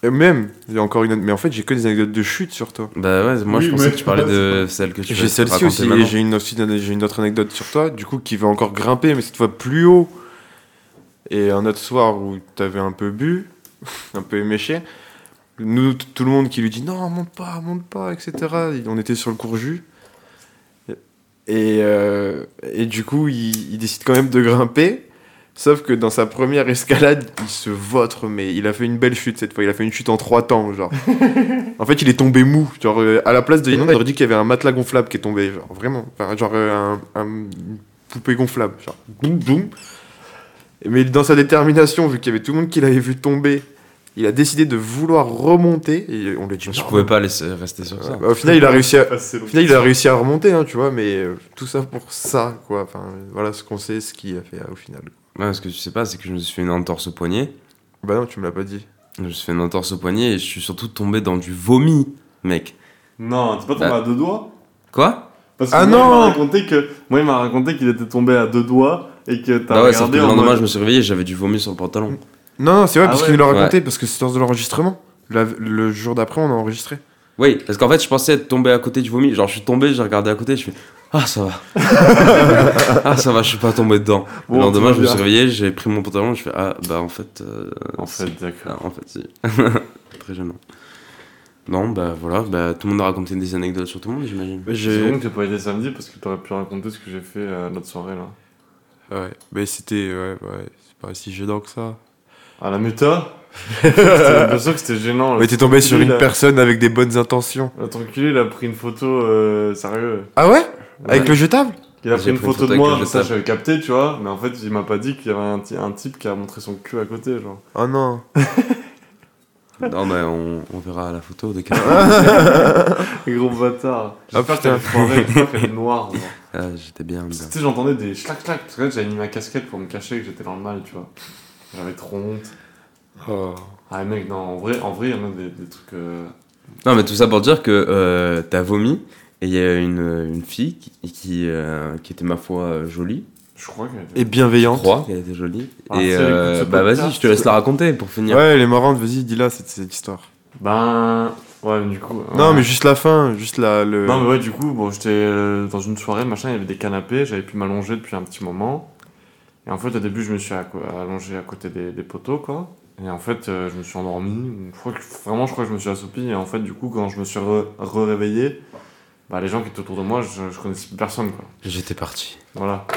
Et même, il y a encore une... Mais en fait, j'ai que des anecdotes de chute sur toi. Bah ouais, moi Oui, je pensais mais- que tu parlais de celle que tu J'ai celle-ci aussi, j'ai une, aussi, j'ai une autre anecdote sur toi, du coup, qui va encore grimper, mais cette fois plus haut. Et un autre soir où t'avais un peu bu, un peu éméché, nous, tout le monde qui lui dit non, monte pas, monte pas, etc. Et On était sur le cours jus. Et, euh, et du coup, il, il décide quand même de grimper. Sauf que dans sa première escalade, il se vautre, mais il a fait une belle chute cette fois. Il a fait une chute en trois temps, genre. en fait, il est tombé mou. Genre, euh, à la place de. On aurait dit qu'il y avait un matelas gonflable qui est tombé, genre, vraiment. Enfin, genre, euh, un, un- une poupée gonflable, genre, boum, boum. Mais dans sa détermination, vu qu'il y avait tout le monde qui l'avait vu tomber, il a décidé de vouloir remonter. Et on lui a dit Je pouvais pas laisser rester sur ça. Bah, au final, il a réussi à. Au final, il a réussi à remonter, hein, tu vois, mais euh, tout ça pour ça, quoi. Enfin, voilà ce qu'on sait, ce qu'il a fait euh, au final. Ouais, ce que tu sais pas, c'est que je me suis fait une entorse au poignet. Bah non, tu me l'as pas dit. Je me suis fait une entorse au poignet et je suis surtout tombé dans du vomi, mec. Non, t'es pas tombé Bah. à deux doigts? Quoi? Parce que Ah moi, non il m'a raconté que moi il m'a raconté qu'il était tombé à deux doigts et que t'as Bah ouais, regardé le en lendemain, mode- je me suis réveillé, j'avais du vomi sur le pantalon. Non, non, c'est vrai, Ah parce ouais. qu'il nous l'a raconté, Ouais. parce que c'est lors de l'enregistrement. La- Le jour d'après, on a enregistré. Oui, parce qu'en fait, je pensais être tombé à côté du vomi. Genre, je suis tombé, j'ai regardé à côté, je fais Ah, ça va. ah, ça va, je suis pas tombé dedans. Bon, le lendemain, je me suis réveillé, j'ai pris mon pantalon, je fais Ah, bah en fait. euh, En fait, d'accord. Ah, en fait, si. Très gênant. Non, bah voilà, bah, tout le monde a raconté des anecdotes sur tout le monde, j'imagine. C'est bon que t'aies pas été samedi parce que t'aurais pu raconter ce que j'ai fait à notre soirée là. Ouais, mais c'était. Ouais, ouais, c'est pas si gênant que ça. À la muta C'était- Bien sûr que c'était gênant. Mais t'es tombé sur une personne. personne avec des bonnes intentions. Enculé, il a pris une photo euh, sérieux. Ah ouais Avec Ouais. le jetable Il a J'ai pris une photo photo de moi, ça j'avais capté, tu vois, mais en fait il m'a pas dit qu'il y avait un, un type qui a montré son cul à côté, genre. Oh non. Non, mais on, on verra la photo de Gros bâtard. Ah, J'espère est noire. genre. Ah, j'étais bien, bien. Tu sais, j'entendais des clac clac, parce que là, j'avais mis ma casquette pour me cacher que j'étais dans le mal, tu vois. J'avais trop honte. Oh. Ah mec, non, en vrai, en vrai, il y en a des, des trucs. euh, Non, mais tout ça pour dire que euh, t'as vomi et il y a une, une fille qui, qui, euh, qui était, ma foi, euh, jolie. Je crois qu'elle Et Je bienveillante. crois qu'elle était jolie. Ah, et euh, bah vas-y, je te laisse la raconter pour finir. Ouais, elle est marrante, vas-y, dis-la cette, cette histoire. Ben. Ouais, mais du coup. Non, mais juste la fin, juste la. Le... Non, mais ouais, du coup, bon, j'étais euh, dans une soirée, machin, il y avait des canapés, j'avais pu m'allonger depuis un petit moment. Et en fait, au début, je me suis allongé à côté des, des poteaux, quoi. Et en fait, euh, je me suis endormi. Je crois que, vraiment, je crois que je me suis assoupi. Et en fait, du coup, quand je me suis re- re-réveillé, bah, les gens qui étaient autour de moi, je, je connaissais plus personne, quoi. J'étais parti. Voilà.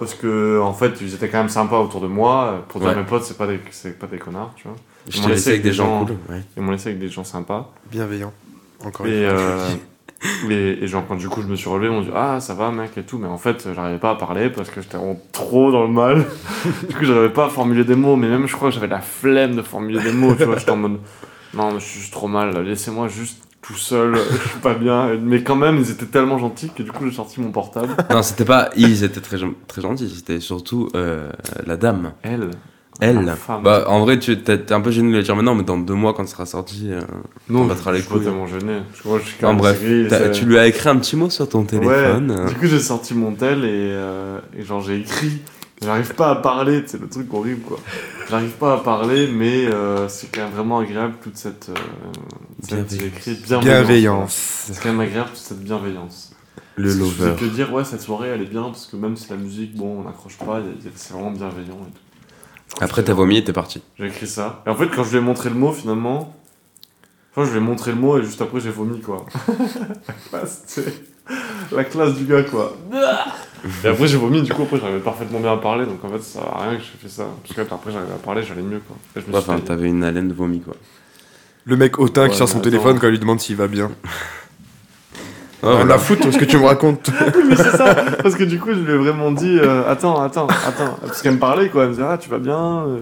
Parce que, en fait, ils étaient quand même sympas autour de moi. Pour dire Ouais. mes potes, c'est pas, des- c'est pas des connards, tu vois. Je m'ont laissé avec des gens cool. Ouais. Ils m'ont laissé avec des gens sympas. Bienveillant. Encore Et, une fois. euh, et, et genre, quand du coup je me suis relevé, ils m'ont dit Ah, ça va, mec, et tout. Mais en fait, j'arrivais pas à parler parce que j'étais vraiment trop dans le mal. du coup, j'arrivais pas à formuler des mots, mais même je crois que j'avais la flemme de formuler des mots. Tu vois, j'étais en mode Non, mais je suis juste trop mal, laissez-moi juste tout seul, je suis pas bien. Mais quand même, ils étaient tellement gentils que du coup, j'ai sorti mon portable. Non, c'était pas. Ils étaient très, très gentils, c'était surtout euh, la dame. Elle, Elle. Bah, en vrai, tu t'es un peu gêné de le dire maintenant, mais dans deux mois, quand ce sera sorti. euh, non, battra je les couilles. gêné. Que moi, je suis Non, même bref, tu lui as écrit un petit mot sur ton téléphone. Ouais, euh. du coup, j'ai sorti mon tel et, euh, et genre, j'ai écrit. J'arrive pas à parler, c'est le truc horrible quoi. J'arrive pas à parler, mais euh, c'est quand même vraiment agréable toute cette. euh, cette- Bienveillance. j'ai écrit bienveillance. C'est quand même agréable toute cette bienveillance. Le que lover. Je fais que dire, ouais, cette soirée elle est bien, parce que même si la musique, bon, on n'accroche pas, c'est vraiment bienveillant et tout. Après, t'as vomi et t'es parti. j'ai écrit ça. Et en fait, quand je lui ai montré le mot, finalement. Enfin, je lui ai montré le mot et juste après, j'ai vomi, quoi. la classe. La classe du gars, quoi. et après, j'ai vomi, du coup, après, j'arrivais parfaitement bien à parler, donc en fait, ça sert à rien que j'ai fait ça. Parce que après, j'arrivais à parler, j'allais mieux, quoi. Et je me Ouais, suis Enfin, fait- t'avais une haleine de vomi, quoi. Le mec hautain qui Ouais, sort son mais téléphone quand on lui demande s'il va bien. Rien voilà. à foutre ce que tu me racontes. Mais c'est ça, parce que du coup, je lui ai vraiment dit euh, Attends, attends, attends. Parce qu'elle me parlait, quoi. Elle me disait Ah, tu vas bien euh,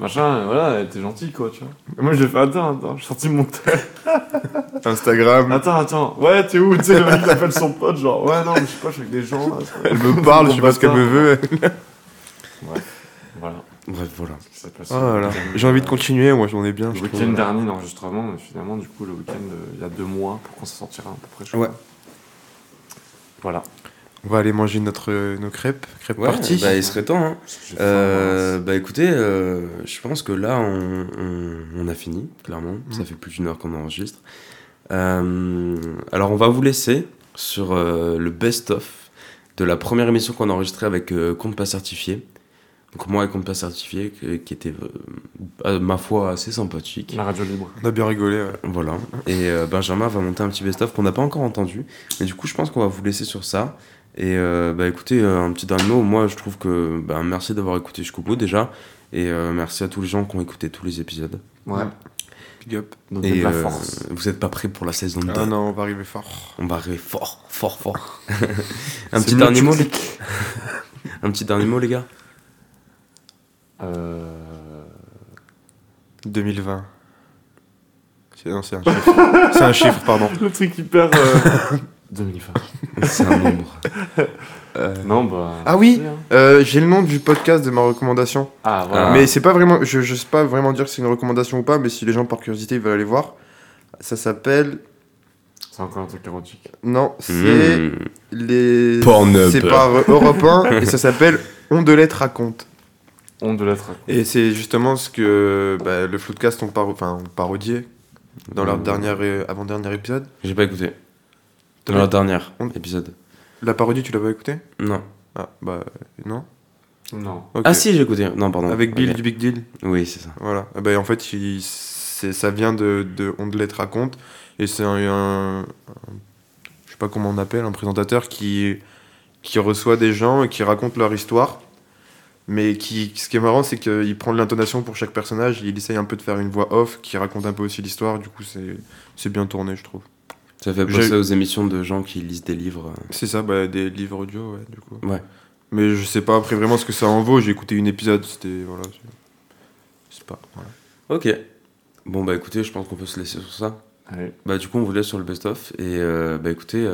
Machin, et voilà, elle était gentille, quoi, tu vois. Et moi, j'ai fait Attends, attends, j'ai sorti mon tel. Instagram. Attends, attends, ouais, t'es où Tu sais, le mec il appelle son pote, genre, ouais, non, mais je sais pas, je suis avec des gens. Là, Elle me parle, je sais pas ce qu'elle me veut. Voilà. Bref, voilà. ce qui s'est passé. Oh là là. J'ai envie de continuer, moi j'en ai bien. Le week-end dernier d'enregistrement, mais finalement, du coup, le week-end, euh, il y a deux mois, pour quand ça sortira à peu près, je Ouais. crois. Voilà. On va aller manger notre, nos crêpes. Crêpes Ouais, parties. bah, il serait temps, hein. Euh, bah écoutez, euh, je pense que là on, on- on a fini, clairement. Mhm. Ça fait plus d'une heure qu'on enregistre. Euh, alors on va vous laisser sur euh, le best-of de la première émission qu'on a enregistrée avec euh, Compte Pas Certifié. Donc moi et Compte Pas Certifié, qui était, euh, à ma foi, assez sympathique. La radio libre. On a bien rigolé. ouais. Voilà. Et euh, Benjamin va monter un petit best-of qu'on n'a pas encore entendu. Mais du coup, je pense qu'on va vous laisser sur ça. Et euh, bah écoutez, euh, un petit dernier mot. Moi, je trouve que bah, merci d'avoir écouté jusqu'au bout déjà. Et euh, merci à tous les gens qui ont écouté tous les épisodes. Ouais. Big up. Donc, Et la euh, force. vous n'êtes pas prêts pour la saison 2. Ah non, on va arriver fort. On va arriver fort, fort, fort. un petit dernier mot, les... un petit dernier mot, les gars. Euh... 2020. C'est- Non, c'est un chiffre. c'est un chiffre, pardon. Le truc hyper. Euh... 2020. C'est un nombre. Non, bah. Ah oui. Euh, J'ai le nom du podcast de ma recommandation. Ah, voilà. Ah. Mais c'est pas vraiment. Je, je sais pas vraiment dire que c'est une recommandation ou pas, mais si les gens par curiosité ils veulent aller voir, ça s'appelle. C'est encore un truc érotique. Non, c'est Hmm. les. Pornhub. C'est par euh, Europe 1 et ça s'appelle Ondelette raconte. De l'être. Et c'est justement ce que bah, le Floodcast ont, enfin, ont parodié dans leur Hmm. dernier, euh, avant-dernier épisode. J'ai pas écouté. Dans leur dernier On- épisode. La parodie, tu l'as pas écouté Non. Ah, bah euh, non. Non. Ah si, j'ai écouté. Non, pardon. Avec Bill du Big Deal. Oui, c'est ça. Voilà. Ah bah, en fait, il- c'est- ça vient de, de Ondelette raconte. Et c'est un, un- un- Je sais pas comment on appelle, un présentateur qui, qui reçoit des gens et qui raconte leur histoire. Mais qui, ce qui est marrant, c'est qu'il prend de l'intonation pour chaque personnage. Il essaye un peu de faire une voix off qui raconte un peu aussi l'histoire. Du coup, c'est c'est bien tourné, je trouve. Ça fait penser aux émissions de gens qui lisent des livres. C'est ça, bah, des livres audio, ouais, du coup. Ouais. Mais je sais pas après vraiment ce que ça en vaut. J'ai écouté une épisode, c'était. Voilà. c'est- C'est pas. Voilà. Ok. Bon bah écoutez, je pense qu'on peut se laisser sur ça. Allez, Bah du coup on vous laisse sur le best-of et euh, bah écoutez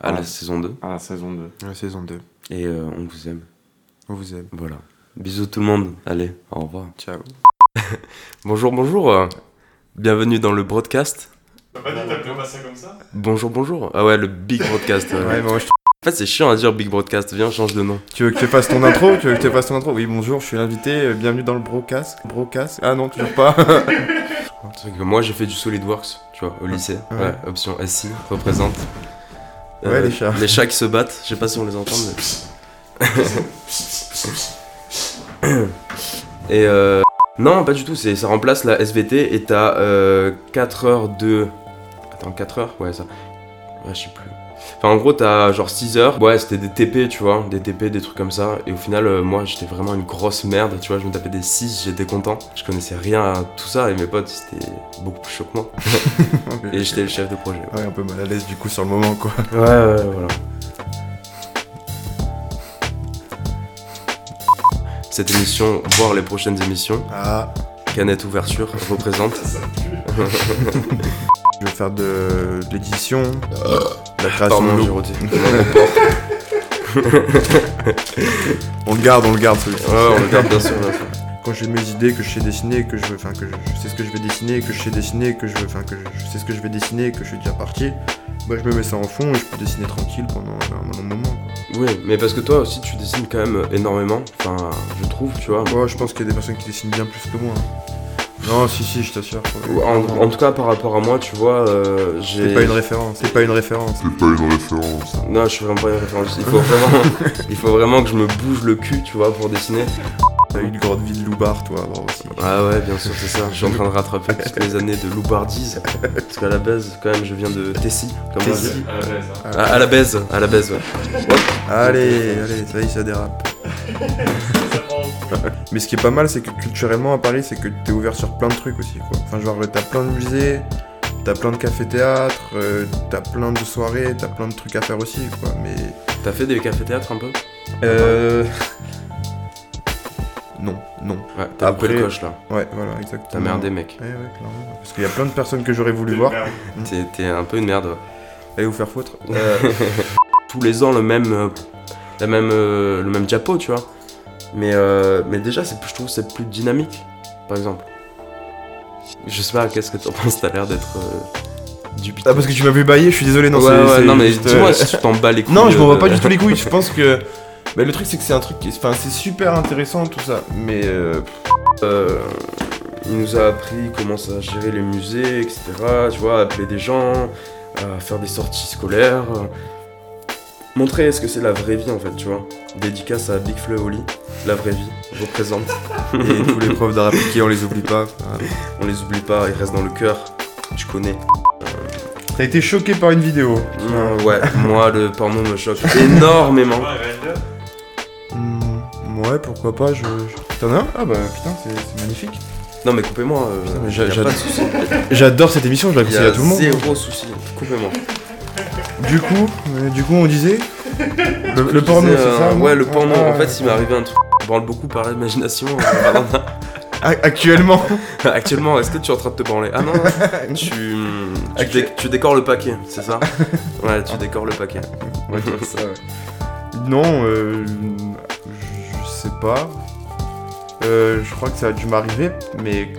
à la saison 2 à la saison 2. La saison 2. et euh, on vous aime. On vous aime. Voilà. Bisous tout le monde. Allez, au revoir. Ciao. Bonjour, bonjour. euh, Bienvenue dans le broadcast. T'as pas dit que t'appelais pas ça comme ça Bonjour, bonjour. Ah ouais, le big broadcast. euh. Ouais, moi, je- En fait, c'est chiant à dire big broadcast. Viens, change de nom. Tu veux que je fasse ton intro Tu veux que je fasse ton intro Oui, bonjour, je suis l'invité. euh, Bienvenue dans le broadcast. Broadcast Ah non, toujours pas. Que moi j'ai fait du SolidWorks, tu vois, au lycée. Ouais. Ouais, option SI, représente. Ouais, les chats. Les chats qui se battent, je sais pas si on les entend, mais. et euh. Non, pas du tout, c'est, ça remplace la SVT et t'as euh, 4 heures de. Attends, 4 heures Ouais, ça. Ouais, je sais plus. Enfin, en gros, t'as genre 6 heures. Ouais, c'était des TP, tu vois, des TP, des trucs comme ça. Et au final, euh, moi, j'étais vraiment une grosse merde, tu vois. Je me tapais des 6, j'étais content. Je connaissais rien à tout ça et mes potes, c'était beaucoup plus chaud que moi. Et j'étais le chef de projet. Ouais, un peu mal à l'aise du coup sur le moment quoi. Ouais, ouais, voilà. Cette émission, voire les prochaines émissions, Ah. Canette Ouverture représente. Je vais faire de, de l'édition, de la création de. On le garde, on le garde celui-ci. Ouais, on le garde bien sûr. bien sûr. quand j'ai mes idées, que je sais dessiner, que je veux, enfin que je, je sais ce que je vais dessiner, que je sais dessiner, que je veux, enfin que je, je sais ce que je vais dessiner, que je suis déjà parti, bah je me mets ça en fond et je peux dessiner tranquille pendant un long moment. quoi. Oui, mais parce que toi aussi tu dessines quand même énormément, enfin je trouve, tu vois. Ouais, je pense qu'il y a des personnes qui dessinent bien plus que moi. hein. Non, si, si, je t'assure. quoi. En, en tout cas par rapport à moi, tu vois, euh, j'ai... C'est pas une référence, c'est pas une référence. C'est pas une référence. Non, je suis vraiment pas une référence. Il faut vraiment, il faut vraiment que je me bouge le cul, tu vois, pour dessiner. T'as eu une grande vie de loupard, toi, avant aussi. Ah ouais, bien sûr, c'est ça. Je suis en train de rattraper toutes les années de loupardise. Parce qu'à la base, quand même, je viens de Tessie, comme on Tessie. À la baisse, hein. À, à la baise, à la baise, ouais. Allez, allez, ça y est, ça dérape. Mais ce qui est pas mal, c'est que culturellement à Paris, c'est que t'es ouvert sur plein de trucs aussi, quoi. Enfin, genre, t'as plein de musées, t'as plein de cafés-théâtres, euh, t'as plein de soirées, t'as plein de trucs à faire aussi, quoi. Mais. T'as fait des cafés-théâtres un peu? Euh. Non, non. Ouais, t'as Après- le coche là. Ouais, voilà, exactement. T'as merdé, mec. Ouais, ouais, clairement. Parce qu'il y a plein de personnes que j'aurais voulu voir. T'es t'es un peu une merde. ouais. Allez vous faire foutre. Tous les ans, le même, euh, la même, euh, le même diapo, tu vois. Mais, euh, mais déjà, je trouve que c'est plus dynamique, par exemple. Je sais pas, qu'est-ce que t'en penses T'as l'air d'être euh, du Ah, parce que tu m'as vu bailler, je suis désolé, non, ouais, ouais, c'est non, mais dis-moi euh, si tu t'en bats les couilles. Non, je m'en bats pas du tout les couilles. Je pense que. Mais le truc, c'est que c'est un truc qui. Enfin, c'est super intéressant tout ça. Mais. euh, Euh, il nous a appris comment ça gérer les musées, etc. Tu vois, appeler des gens, euh, faire des sorties scolaires. Euh, montrer ce que c'est la vraie vie en fait, tu vois. Dédicace à Big Fleu Oli, la vraie vie, représente. Et tous les profs d'art appliqué, on les oublie pas. On les oublie pas, ils restent dans le cœur. Tu connais. T'as été choqué par une vidéo. Euh, ouais, moi le porno me choque énormément. Ouais. Hmm, ouais, pourquoi pas, je. je- T'en as un? Ah bah putain, c'est magnifique. Non mais coupez-moi. euh. J'adore cette émission, je la conseille à tout le monde. zéro souci. Coupez-moi. Du coup, euh, du coup, on disait. Le, le porno, c'est ça euh, Ouais, le porno. Ah, en fait, il m'est arrivé un truc. Je branle beaucoup par l'imagination. euh, pardon. a- Actuellement. Actuellement, est-ce que tu es en train de te branler? Ah non, tu, tu, dé- tu décores le paquet, c'est ça? Ouais, tu décores le paquet. Non, euh, je sais pas. Euh, je crois que ça a dû m'arriver, mais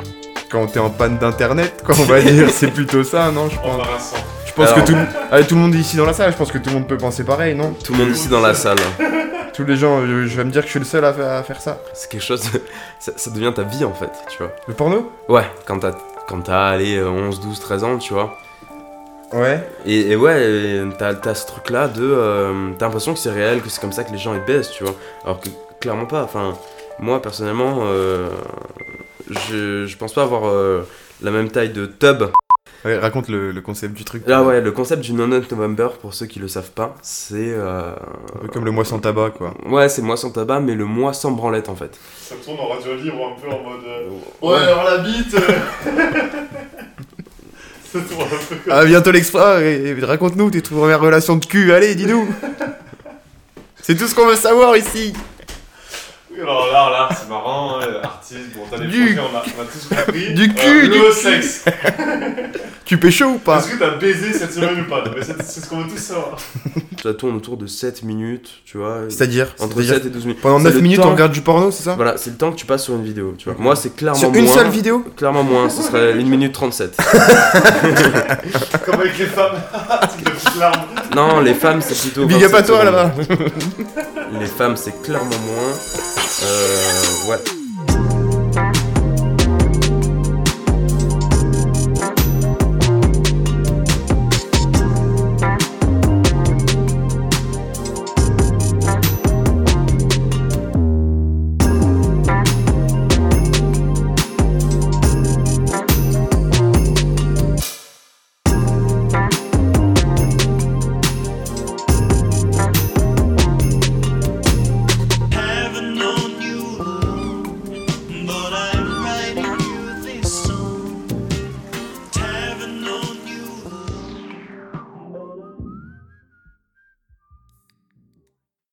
quand t'es en panne d'internet, quoi, on va dire, c'est plutôt ça, non Je pense, Embarrassant. Je pense Alors- que tout, le- tout le monde ici dans la salle, je pense que tout le monde peut penser pareil, non Tout le monde ici dans la salle. Tous les gens, euh, je vais me dire que je suis le seul à, fa- à faire ça. C'est quelque chose. Ça, ça devient ta vie en fait, tu vois. Le porno? Ouais, quand t'as quand t'as allé euh, 11, 12, 13 ans, tu vois. Ouais. Et, et ouais, t'as t'as ce truc là de. euh, t'as l'impression que c'est réel, que c'est comme ça que les gens ils baissent, tu vois. Alors que clairement pas. Enfin, moi personnellement, euh, je, je pense pas avoir euh, la même taille de tub Ouais, raconte le, le concept du truc. Là ouais, le concept du Non-Nut November, pour ceux qui le savent pas, c'est... euh, Un peu comme le mois sans tabac, quoi. Ouais, c'est moi sans tabac, mais le mois sans branlette en fait. Ça tourne en radio libre un peu en mode. euh, Ouais. Ouais, alors la bite euh. Ça tourne un peu comme. Ah, bientôt l'extra, et- et raconte-nous tes premières relations de cul, allez, dis-nous C'est tout ce qu'on veut savoir ici alors là, là, c'est marrant, hein, artiste, bon, t'as des Du- projets, on a, on a tous compris. du cul, du Le cul. sexe Tu pécho ou pas? Est-ce que t'as baisé cette semaine ou pas? C'est ce qu'on veut tous savoir. Ça tourne autour de 7 minutes, tu vois. C'est-à-dire Entre c'est-à-dire 7 et 12 minutes. Pendant C'est 9 le minutes, temps- on regarde du porno, c'est ça? Voilà, c'est le temps que tu passes sur une vidéo, tu vois. Moi, c'est clairement Sur une moins- seule vidéo? Clairement moins, ce serait 1 minute 37. Comme avec les femmes? Non, les femmes, c'est plutôt. Big up à 27 toi là-bas Les femmes, c'est clairement moins. Euh, ouais.